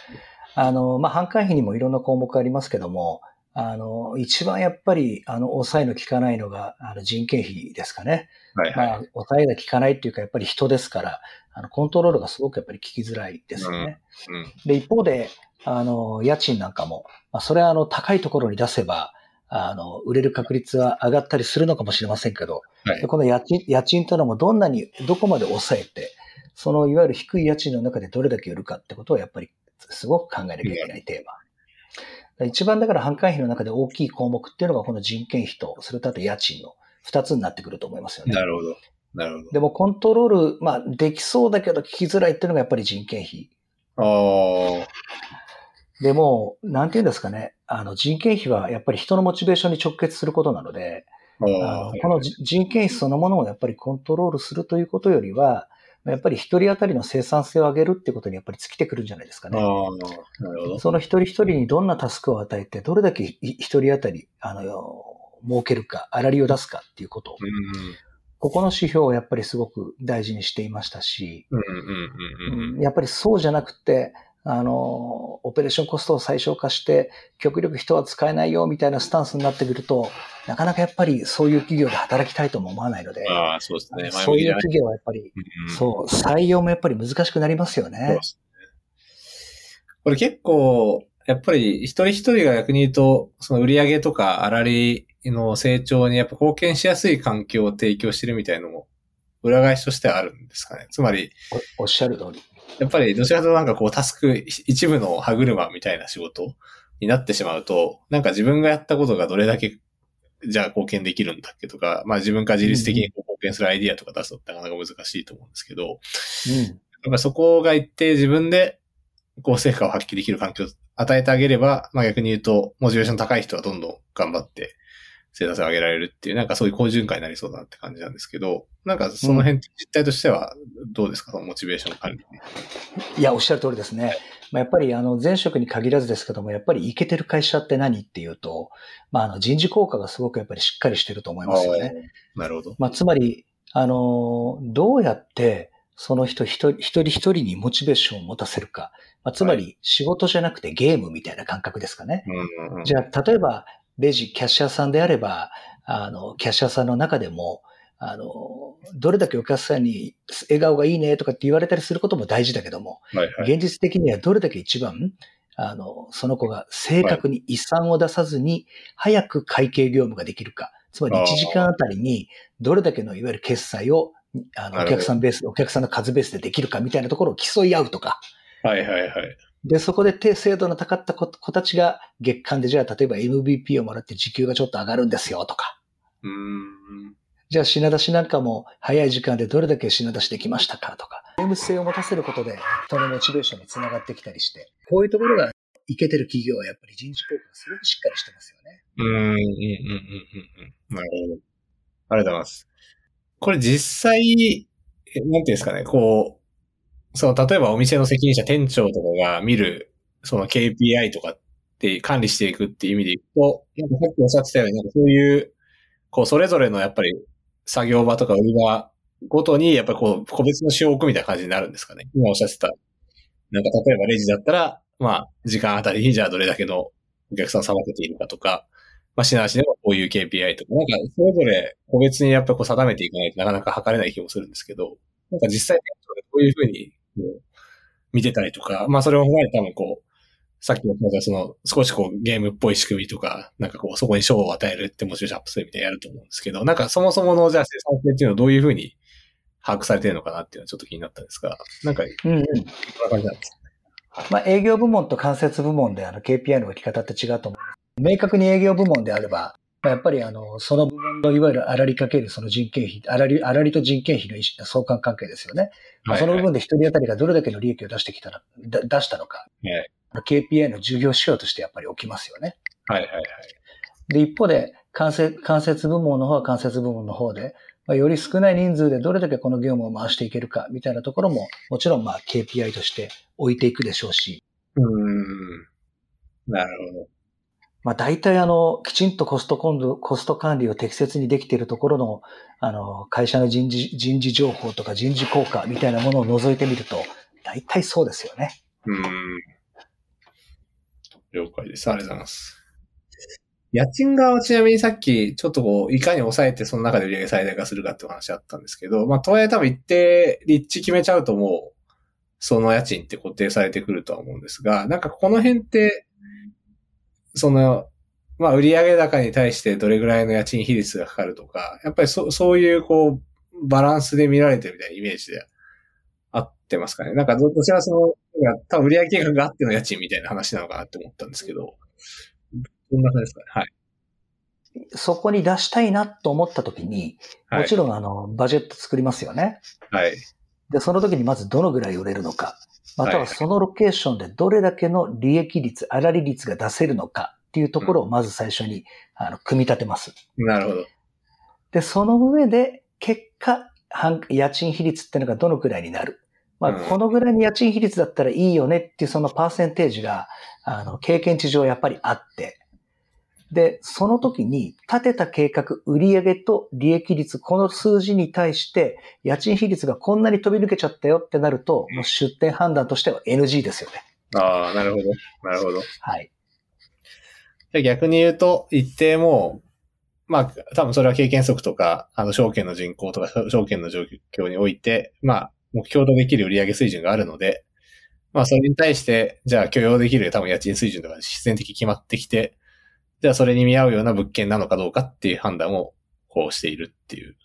あの、まあ、販管費にもいろんな項目ありますけども、あの、一番やっぱり、あの、抑えの効かないのが、あの、人件費ですかね。はいはい。まあ、抑えが効かないっていうか、やっぱり人ですから、あの、コントロールがすごくやっぱり効きづらいですよね。うん。で、一方で、あの、家賃なんかも、まあ、それはあの、高いところに出せば、あの、売れる確率は上がったりするのかもしれませんけど、はいでこの家賃、家賃というのもどんなに、どこまで抑えて、そのいわゆる低い家賃の中でどれだけ売るかってことをやっぱりすごく考えなきゃいけないテーマ。一番だから販管費の中で大きい項目っていうのがこの人件費と、それとあと家賃の二つになってくると思いますよね。なるほど。なるほど。でもコントロール、まあできそうだけど聞きづらいっていうのがやっぱり人件費。ああ、でも、なんていうんですかね、あの人件費はやっぱり人のモチベーションに直結することなので、あのこのじ人件費そのものをやっぱりコントロールするということよりは、やっぱり一人当たりの生産性を上げるってことにやっぱり尽きてくるんじゃないですかね。ああ、なるほど。その一人一人にどんなタスクを与えて、どれだけい一人当たり、あの、儲けるか、粗利を出すかっていうこと。うん。ここの指標をやっぱりすごく大事にしていましたし。やっぱりそうじゃなくて、あの、オペレーションコストを最小化して、極力人は使えないよみたいなスタンスになってくると、なかなかやっぱりそういう企業で働きたいとも思わないので、ああ、そうですね。そういう企業はやっぱり、だねそう、採用もやっぱり難しくなりますよね。これ結構、やっぱり一人一人が逆に言うと、その売り上げとか粗利の成長にやっぱ貢献しやすい環境を提供してるみたいのも、裏返しとしてはあるんですかね。つまり、おおっしゃる通り。やっぱりどちらかとなんかこうタスク、一部の歯車みたいな仕事になってしまうと、なんか自分がやったことがどれだけじゃあ貢献できるんだっけとか、まあ自分から自律的に貢献するアイディアとか出すのってなかなか難しいと思うんですけど、うん。やっぱそこが一定自分で、こう成果を発揮できる環境を与えてあげれば、まあ逆に言うと、モチベーション高い人はどんどん頑張って、生産性を上げられるっていう、なんかそういう好循環になりそうだなって感じなんですけど、なんかその辺実態としてはどうですか、そのモチベーション管理。いや、おっしゃる通りですね。まあ、やっぱりあの前職に限らずですけども、やっぱりいけてる会社って何っていうと、まあ、あの人事効果がすごくやっぱりしっかりしてると思いますよね。なるほど。まあ、つまり、あの、どうやってその人一人一人一人にモチベーションを持たせるか。まあ、つまり仕事じゃなくてゲームみたいな感覚ですかね。うんうん、じゃあ、例えば、レジ、キャッシャーさんであれば、あの、キャッシャーさんの中でも、あの、どれだけお客さんに笑顔がいいねとかって言われたりすることも大事だけども、はいはい、現実的にはどれだけ一番、あの、その子が正確に遺産を出さずに、早く会計業務ができるか。つまり1時間あたりに、どれだけのいわゆる決済を、あの、お客さんベース、お客さんの数ベースでできるかみたいなところを競い合うとか。はいはいはい。で、そこで低精度の高かった子たちが月間でじゃあ例えば MVP をもらって時給がちょっと上がるんですよとか。うんじゃあ品出しなんかも早い時間でどれだけ品出しできましたかとか。ゲーム性を持たせることで人のモチベーションにつながってきたりして、こういうところがいけてる企業はやっぱり人事効果がすごくしっかりしてますよね。うん、うん、うん、うん、うん。なるほど。ありがとうございます。これ実際、なんていうんですかね、こう、その、例えばお店の責任者、店長とかが見る、その KPI とかって管理していくっていう意味でいくと、なんかさっきおっしゃってたように、なんかそういう、こう、それぞれのやっぱり作業場とか売り場ごとに、やっぱりこう、個別の仕様を置くみたいな感じになるんですかね。今おっしゃってた。なんか例えばレジだったら、まあ、時間あたりにじゃあどれだけのお客さんをさばけているかとか、まあ、品出しではこういう KPI とか、なんかそれぞれ個別にやっぱこう定めていかないとなかなか測れない気もするんですけど、なんか実際こういうふうに見てたりとか、まあそれを踏まえて多分こう、さっきのその少しこうゲームっぽい仕組みとか、なんかこうそこに賞を与えるってモチベーションアップするみたいなやると思うんですけど、なんかそもそものじゃあ生産性っていうのはどういうふうに把握されてるのかなっていうのはちょっと気になったんですが、なんか、うんうん。こんな感じなんですまあ、営業部門と間接部門であの KPI の置き方って違うと思う。明確に営業部門であれば、やっぱりあの、その部門のいわゆるあらりかけるその人件費、あらり、あらりと人件費の相関関係ですよね。まあ、その部分で一人当たりがどれだけの利益を出してきたら、だ出したのか。はい、KPI の重要指標としてやっぱり起きますよね。はいはいはい。で、一方で、間接、間接部門の方は間接部門の方で、まあ、より少ない人数でどれだけこの業務を回していけるかみたいなところも、もちろんまあ KPI として置いていくでしょうし。うん。なるほど。まあ大体あの、きちんとコストコンド、コスト管理を適切にできているところの、あの、会社の人事、人事情報とか人事効果みたいなものを除いてみると、大体そうですよね。うん。了解です。ありがとうございます。家賃側はちなみにさっき、ちょっとこう、いかに抑えてその中で売上最大化するかってお話あったんですけど、まあ、とはいえ多分一定立地決めちゃうともう、その家賃って固定されてくるとは思うんですが、なんかこの辺って、その、まあ、売上高に対してどれぐらいの家賃比率がかかるとか、やっぱりそそういうこう、バランスで見られてるみたいなイメージで合ってますかね。なんかどちらその、多分売上計画があっての家賃みたいな話なのかなって思ったんですけど、どんな感じですかね？はい。そこに出したいなと思った時に、もちろんあの、バジェット作りますよね。はい。で、その時にまずどのぐらい売れるのか、またはそのロケーションでどれだけの利益率、粗利率が出せるのかっていうところをまず最初に、あの組み立てます。なるほど。で、その上で結果、家賃比率っていうのがどのくらいになる。まあ、このぐらいの家賃比率だったらいいよねっていうそのパーセンテージが、あの、経験値上やっぱりあって、で、その時に立てた計画、売上と利益率、この数字に対して、家賃比率がこんなに飛び抜けちゃったよってなると、もう出店判断としては NG ですよね。ああ、なるほど。なるほど。はい。じゃ逆に言うと、一定も、まあ、多分それは経験則とか、あの、証券の人口とか、証券の状況において、まあ、目標とできる売上水準があるので、まあ、それに対して、じゃあ許容できる多分家賃水準とか自然的に決まってきて、じゃあそれに見合うような物件なのかどうかっていう判断をこうしているっていう。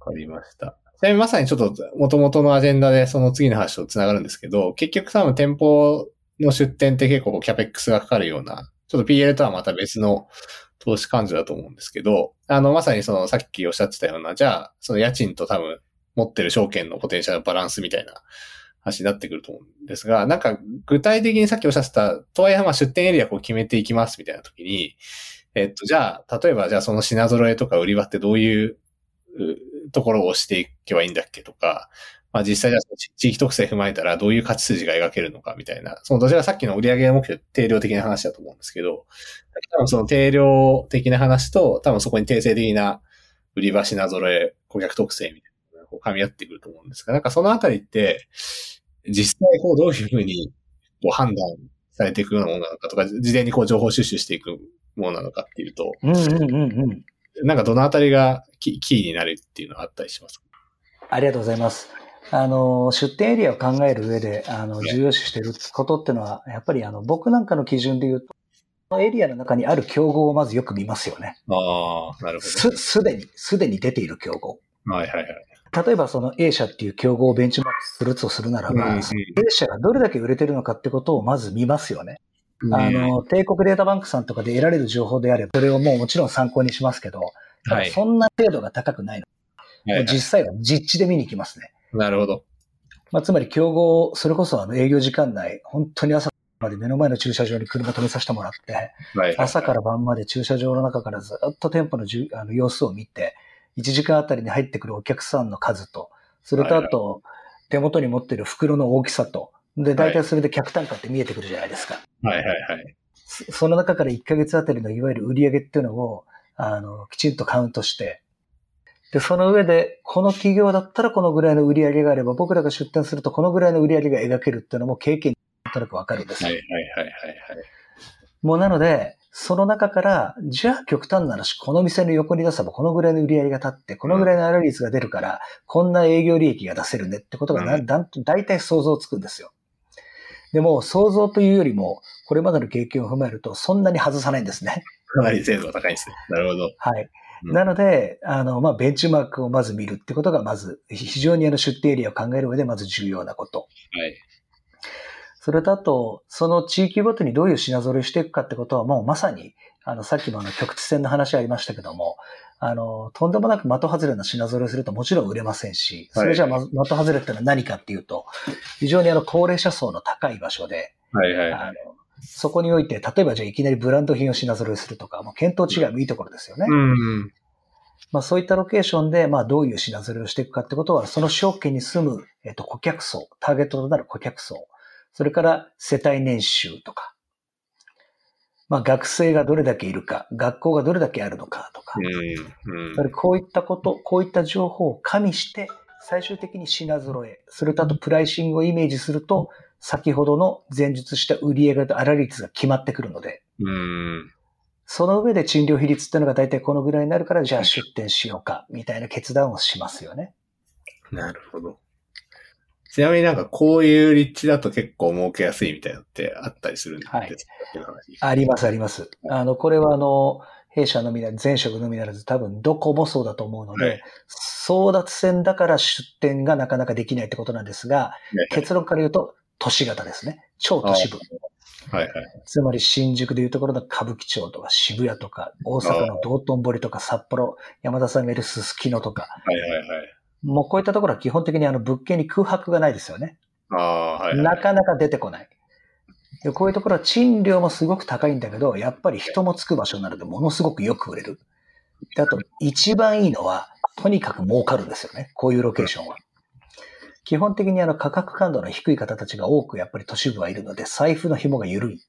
わかりました。ちなみにまさにちょっと元々のアジェンダでその次の話と繋がるんですけど、結局多分店舗の出店って結構キャペックスがかかるようなちょっと PL とはまた別の投資感情だと思うんですけど、あの、まさにそのさっきおっしゃってたような、じゃあ、その家賃と多分持ってる証券のポテンシャルバランスみたいな話になってくると思うんですが、なんか具体的にさっきおっしゃってた、とはいえまあ出店エリアこう決めていきますみたいな時に、えっと、じゃあ、例えばじゃあその品揃えとか売り場ってどういうところをしていけばいいんだっけとか、まあ実際じゃあその地域特性踏まえたらどういう価値筋が描けるのかみたいな、そのどちらさっきの売上目標定量的な話だと思うんですけど、多分その定量的な話と、多分そこに定性的な売り場品揃え、顧客特性みたいなのがこう噛み合ってくると思うんですが、なんかそのあたりって、実際こうどういうふうにこう判断されていくようなものなのかとか、事前にこう情報収集していくものなのかっていうと、うんうんうんうん。なんかどのあたりがキキーになるっていうのはあったりしますか？ありがとうございます。あの、出店エリアを考える上で、あの、い重要視していることっていうのは、やっぱりあの、僕なんかの基準で言うと、エリアの中にある競合をまずよく見ますよね。ああ、なるほす、すでに、すでに出ている競合。ど。はいはいはい。例えばその A 社っていう競合をベンチマークするとするならば、うん A 社がどれだけ売れてるのかってことをまず見ますよね。うんあの、帝国データバンクさんとかで得られる情報であれば、それをもうもちろん参考にしますけど、たはい。だそんな程度が高くないの。はいはい実際は実地で見に行きますね。なるほど。まあ、つまり競合、それこそあの営業時間内、本当に朝まで目の前の駐車場に車止めさせてもらって、はいはい。朝から晩まで駐車場の中からずっと店舗のじゅあの様子を見て、1時間あたりに入ってくるお客さんの数と、それとあと、手元に持ってる袋の大きさと、で、大体それで客単価って見えてくるじゃないですか。はいはいはい。そその中から1ヶ月あたりのいわゆる売上っていうのを、あの、きちんとカウントして、で、その上で、この企業だったらこのぐらいの売上があれば、僕らが出店するとこのぐらいの売上が描けるっていうのも経験になんとなくわかるんですよ。はいはいはいはいはい。もうなので、その中から、じゃあ極端な話、この店の横に出せばこのぐらいの売り上げが立って、このぐらいの粗率が出るから、こんな営業利益が出せるねってことがな、うんだん大体想像つくんですよ。でも、想像というよりも、これまでの経験を踏まえると、そんなに外さないんですね。かなり精度が高いですね。なるほど。はい。うんなので、あの、まあ、ベンチマークをまず見るってことが、まず、非常にあの出店エリアを考える上で、まず重要なこと。はい。それとあと、その地域ごとにどういう品揃えをしていくかってことは、もうまさに、あの、さっきもあの、局地戦の話ありましたけども、あの、とんでもなく的外れな品揃えをするともちろん売れませんし、それじゃあ、まず的外れってのは何かっていうと、非常にあの、高齢者層の高い場所で、はいはいはい。あの、そこにおいて、例えばじゃあいきなりブランド品を品揃えするとか、もう見当違いもいいところですよね。うん。まあそういったロケーションで、まあどういう品揃えをしていくかってことは、その証券に住む、えっと、顧客層、ターゲットとなる顧客層、それから世帯年収とか、まあ学生がどれだけいるか、学校がどれだけあるのかとか、うん。うんこういったこと、こういった情報を加味して、最終的に品揃え、それとあとプライシングをイメージすると、先ほどの前述した売上と粗率が決まってくるので、うん。その上で賃料比率っていうのが大体このぐらいになるから、じゃあ出店しようか、みたいな決断をしますよね。なるほど。ちなみになんかこういう立地だと結構儲けやすいみたいなのってあったりするんですか、はいあります、あります。あの、これはあの、弊社のみならず、前職のみならず、多分どこもそうだと思うので、はい争奪戦だから出店がなかなかできないってことなんですが、結論から言うと、都市型ですね。超都市部。はいはい。つまり新宿でいうところの歌舞伎町とか渋谷とか、大阪の道頓堀とか札幌、山田さんがいるすすきのとか、はいはいはい。もうこういったところは基本的にあの物件に空白がないですよね。ああ、はいはい。なかなか出てこない。でこういうところは賃料もすごく高いんだけど、やっぱり人もつく場所なのでものすごくよく売れる。であと、一番いいのは、とにかく儲かるんですよね。こういうロケーションは。基本的にあの価格感度の低い方たちが多くやっぱり都市部はいるので、財布の紐が緩い。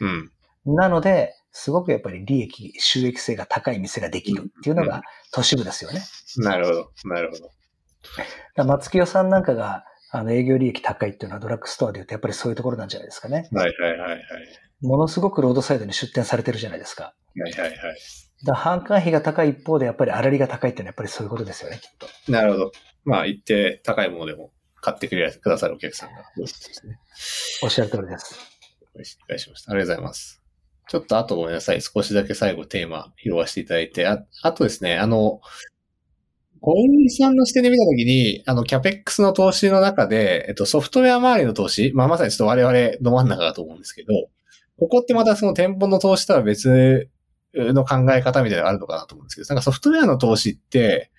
うん。なので、すごくやっぱり利益、収益性が高い店ができるっていうのが都市部ですよね。なるほど。なるほど。松清さんなんかが、あの営業利益高いっていうのはドラッグストアで言うとやっぱりそういうところなんじゃないですかね。はいはいはいはい。ものすごくロードサイドに出店されてるじゃないですか。はいはいはい。だ販管費が高い一方でやっぱり粗利が高いっていうのはやっぱりそういうことですよね、きっと。なるほど。まあ、一定高いものでも買ってくれくださるお客さんがですね。おっしゃる通りです。理解しました。ありがとうございます。ちょっとあとごめんなさい。少しだけ最後テーマ拾わせていただいて、ああとですね、あの、小林さんの視点で見たときに、あの、キャペックスの投資の中で、えっと、ソフトウェア周りの投資、まあ、まさにちょっと我々ど真ん中だと思うんですけど、ここってまたその店舗の投資とは別の考え方みたいなのがあるのかなと思うんですけど、なんかソフトウェアの投資って、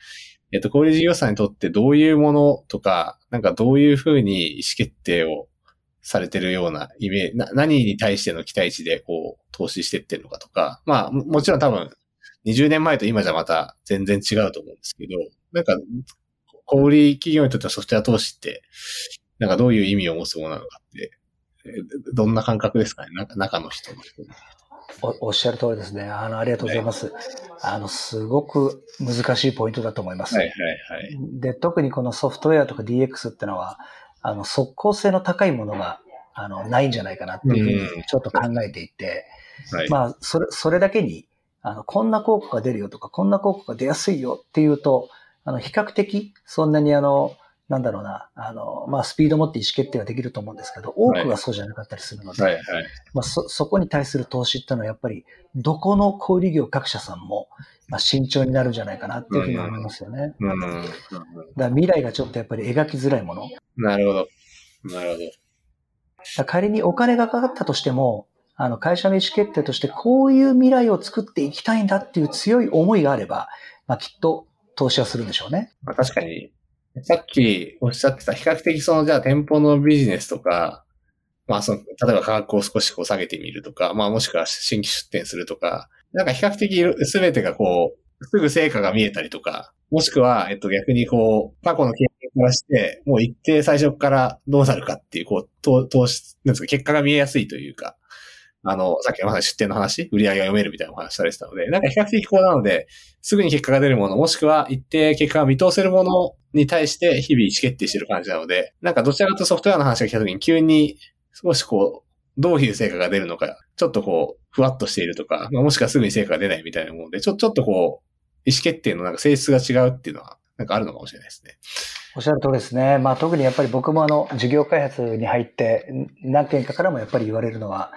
えっと、小売事業者にとってどういうものとか、なんかどういうふうに意思決定をされてるようなイメージ、な何に対しての期待値でこう投資してってるのかとか、まあもちろん多分20年前と今じゃまた全然違うと思うんですけど、なんか小売企業にとってはソフトウェア投資って、なんかどういう意味を持つものなのかって、えーどんな感覚ですかね？なんか中の人の。おおっしゃる通りですね。あの、ありがとうございます。あの、すごく難しいポイントだと思います。はいはいはい。で、特にこのソフトウェアとか DX ってのは、あの、即効性の高いものが、あの、ないんじゃないかなっていうふううんにちょっと考えていて、はい。まあ、それ、それだけに、あの、こんな効果が出るよとか、こんな効果が出やすいよっていうと、あの、比較的、そんなにあの、なんだろうな、あの、まあ、スピードを持って意思決定はできると思うんですけど、多くはそうじゃなかったりするので、はいはい。まあ、そ、そこに対する投資っていうのはやっぱり、どこの小売業各社さんも、まあ、慎重になるんじゃないかなっていうふうに思いますよね。うん。だから未来がちょっとやっぱり描きづらいもの。なるほど。なるほど。ら仮にお金がかかったとしても、あの、会社の意思決定としてこういう未来を作っていきたいんだっていう強い思いがあれば、まあ、きっと投資はするんでしょうね。まあ、確かに、さっきおっしゃってた、比較的その、じゃあ店舗のビジネスとか、まあその、例えば価格を少しこう下げてみるとか、まあもしくは新規出店するとか、なんか比較的すべてがこう、すぐ成果が見えたりとか、もしくは、えっと逆にこう、過去の経験からして、もう一定最初からどうなるかっていう、こう、投資、なんですか、結果が見えやすいというか、あの、さっきの話、出店の話、売り上げが読めるみたいなお話されてたので、なんか比較的こうなので、すぐに結果が出るもの、もしくは一定結果が見通せるものに対して日々意思決定してる感じなので、なんかどちらかとソフトウェアの話が来た時に急に少しこう、どういう成果が出るのか、ちょっとこう、ふわっとしているとか、まあもしくはすぐに成果が出ないみたいなもので、ちょ、ちょっとこう、意思決定のなんか性質が違うっていうのは、なんかあるのかもしれないですね。おっしゃる通りですね。まあ特にやっぱり僕もあの、事業開発に入って、ん何件かからもやっぱり言われるのは、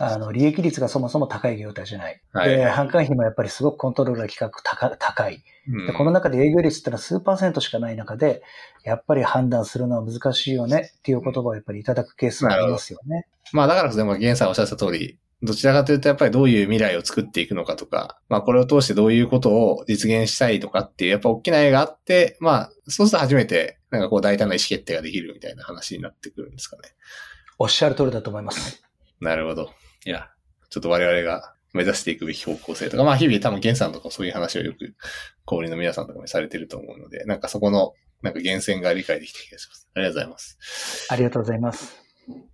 あの、利益率がそもそも高い業態じゃない。はいで、販管費もやっぱりすごくコントロールが規格高高い。うんでこの中で営業率ってのは数パーセントしかない中で、やっぱり判断するのは難しいよねっていう言葉をやっぱりいただくケースがありますよね。まあだからでも、ゲンさんおっしゃった通り、どちらかというとやっぱりどういう未来を作っていくのかとか、まあこれを通してどういうことを実現したいとかっていう、やっぱ大きな絵があって、まあそうすると初めてなんかこう大胆な意思決定ができるみたいな話になってくるんですかね。おっしゃる通りだと思います。なるほど。いや、ちょっと我々が目指していくべき方向性とか、まあ日々多分ゲンさんとかそういう話をよく小売りの皆さんとかにされてると思うので、なんかそこのなんか源泉が理解できた気がします。ありがとうございます。ありがとうございます。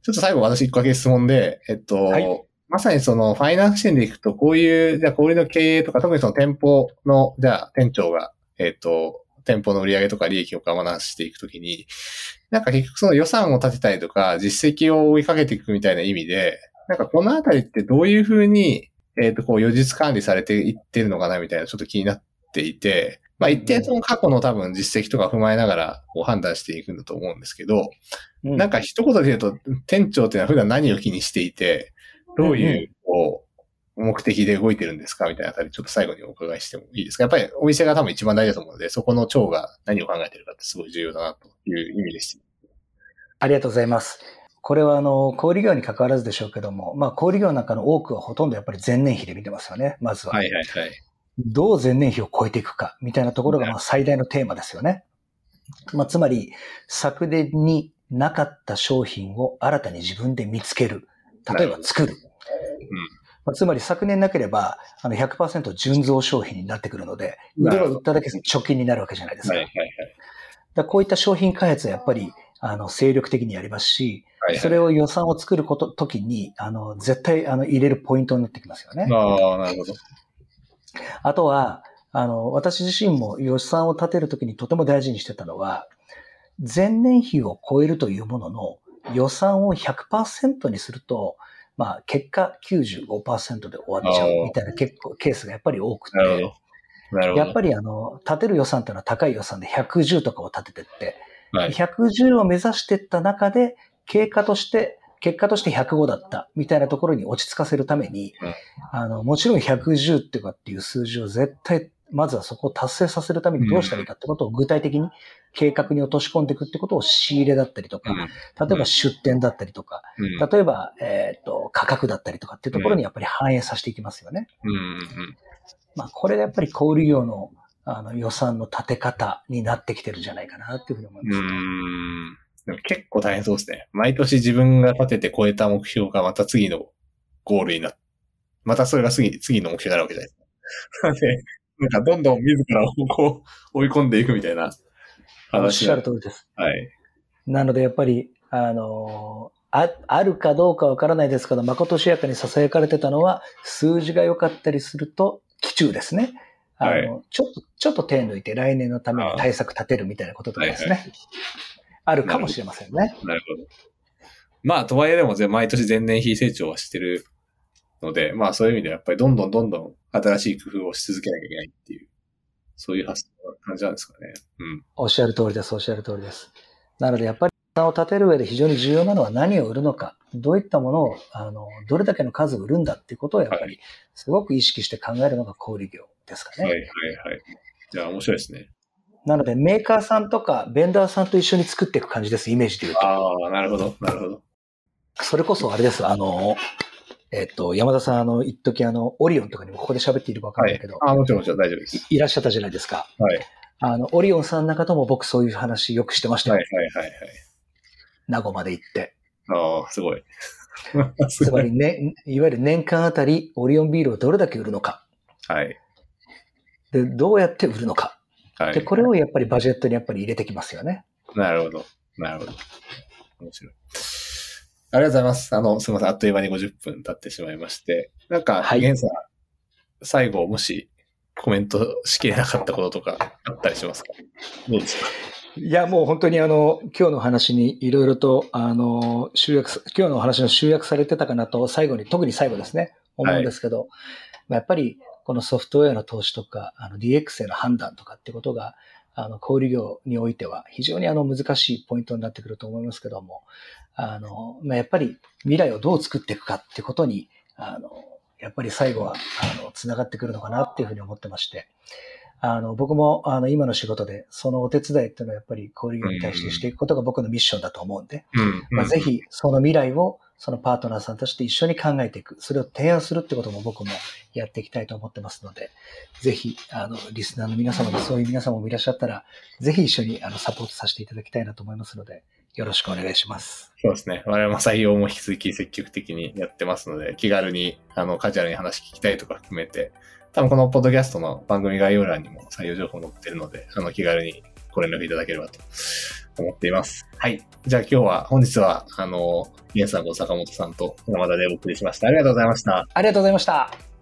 ちょっと最後私一個だけ質問で、えっと、はいまさにそのファイナンス視点でいくと、こういう、じゃあ小売りの経営とか、特にその店舗の、じゃあ店長が、えっと、店舗の売り上げとか利益を我慢していくときに、なんか結局その予算を立てたりとか、実績を追いかけていくみたいな意味で、なんかこのあたりってどういうふうに、えっと、こう、予実管理されていってるのかなみたいな、ちょっと気になっていて、まあ一定その過去の多分実績とか踏まえながら、こう判断していくんだと思うんですけど、うん。なんか一言で言うと、店長っていうのは普段何を気にしていて、どういう、こう、目的で動いてるんですかみたいなあたり、ちょっと最後にお伺いしてもいいですか？やっぱりお店が多分一番大事だと思うので、そこの長が何を考えてるかってすごい重要だなという意味でした。ありがとうございます。これはあの、小売業に関わらずでしょうけども、まあ小売業なんかの多くはほとんどやっぱり前年比で見てますよね、まずは。はいはいはい。どう前年比を超えていくか、みたいなところがまあ最大のテーマですよね。まあつまり、昨年になかった商品を新たに自分で見つける。例えば作る。まあ、つまり昨年なければ、あの100%純増商品になってくるので、腕を売っただけ貯金になるわけじゃないですか。はいはいはい。だこういった商品開発はやっぱり、あの、精力的にやりますし、はいはい、それを予算を作ること、時に、あの、絶対、あの、入れるポイントになってきますよね。ああ、なるほど。あとは、あの、私自身も予算を立てるときにとても大事にしてたのは、前年比を超えるというものの予算を100%にすると、まあ、結果95%で終わっちゃうみたいな結構ケースがやっぱり多くて。やっぱりあの、立てる予算というのは高い予算で110とかを立ててって、はい、110を目指していった中で、経過として、結果として105だったみたいなところに落ち着かせるために、うん。あの、もちろん110っていうかっていう数字を絶対まずはそこを達成させるためにどうしたらいいかってことを具体的に計画に落とし込んでいくってことを仕入れだったりとか、例えば出店だったりとか、例えば、えっ、と、価格だったりとかっていうところにやっぱり反映させていきますよね。まあ、これがやっぱり小売業のあの予算の立て方になってきてるんじゃないかなっていうふうに思います、ね。でも結構大変そうですね。毎年自分が立てて超えた目標がまた次のゴールになっまたそれが次、次の目標になるわけじゃないですか。なんかどんどん自らをこう 追い込んでいくみたいな話。おっしゃる通りです。はい。なのでやっぱり、あのあ、あるかどうかわからないですけど、まことしやかに囁かれてたのは、数字が良かったりすると、基中ですね。あの、はい、ちょっと、ちょっと手抜いて来年のために対策立てるみたいなこととかですね。はいはい、あるかもしれませんね。なるほど。まあ、とはいえでも、毎年前年非成長はしてるので、まあそういう意味でやっぱりどんどんどんどん新しい工夫をし続けなきゃいけないっていう、そういう発想な感じなんですかね。うん。おっしゃる通りです、おっしゃる通りです。なのでやっぱり、を立てる上で非常に重要なのは何を売るのか、どういったものを、あの、どれだけの数を売るんだっていうことをやっぱり、すごく意識して考えるのが小売業ですかね。はいはいはい。じゃあ面白いですね。なので、メーカーさんとか、ベンダーさんと一緒に作っていく感じです、イメージで言うと。ああ、なるほど、なるほど。それこそあれです、あの、えっと、山田さん、あの、一時あの、オリオンとかにもここで喋っているかわかんないけど、はい、あ、もちろんもちろん大丈夫ですい。いらっしゃったじゃないですか。はい。あの、オリオンさんの中とも僕そういう話よくしてましたよ。はいはいはいはい。名護まで行って。ああ、すごい。つまりね、いわゆる年間あたりオリオンビールをどれだけ売るのか。はい。で、どうやって売るのか。はい。で、これをやっぱりバジェットにやっぱり入れてきますよね。なるほど。なるほど。面白い。ありがとうございます。あの、すみません。あっという間に50分経ってしまいまして。なんか、はい、ゲンさん、最後、もしコメントしきれなかったこととかあったりしますか？どうですか？いや、もう本当にあの、今日の話にいろいろと、あの、集約、今日の話の集約されてたかなと、最後に、特に最後ですね、思うんですけど、はい、まあ、やっぱり、このソフトウェアの投資とか、あの DX への判断とかってことが、あの、小売業においては非常にあの難しいポイントになってくると思いますけども、あの、まあ、やっぱり未来をどう作っていくかってことに、あの、やっぱり最後は、あの、繋がってくるのかなっていうふうに思ってまして、あの、僕も、あの、今の仕事で、そのお手伝いっていうのはやっぱり小売業に対してしていくことが僕のミッションだと思うんで、まあ、ぜひ、その未来を、そのパートナーさんたちと一緒に考えていく、それを提案するってことも僕もやっていきたいと思ってますので、ぜひ、あの、リスナーの皆様でそういう皆様もいらっしゃったら、ぜひ一緒にあのサポートさせていただきたいなと思いますので、よろしくお願いします。そうですね。我々も採用も引き続き積極的にやってますので、気軽に、あの、カジュアルに話聞きたいとか含めて、多分このポッドキャストの番組概要欄にも採用情報載ってるので、あの、気軽にご連絡いただければと思っています。はい。じゃあ今日は、本日は、あの、皆さんと坂本さんと山田でお送りしました。ありがとうございました。ありがとうございました。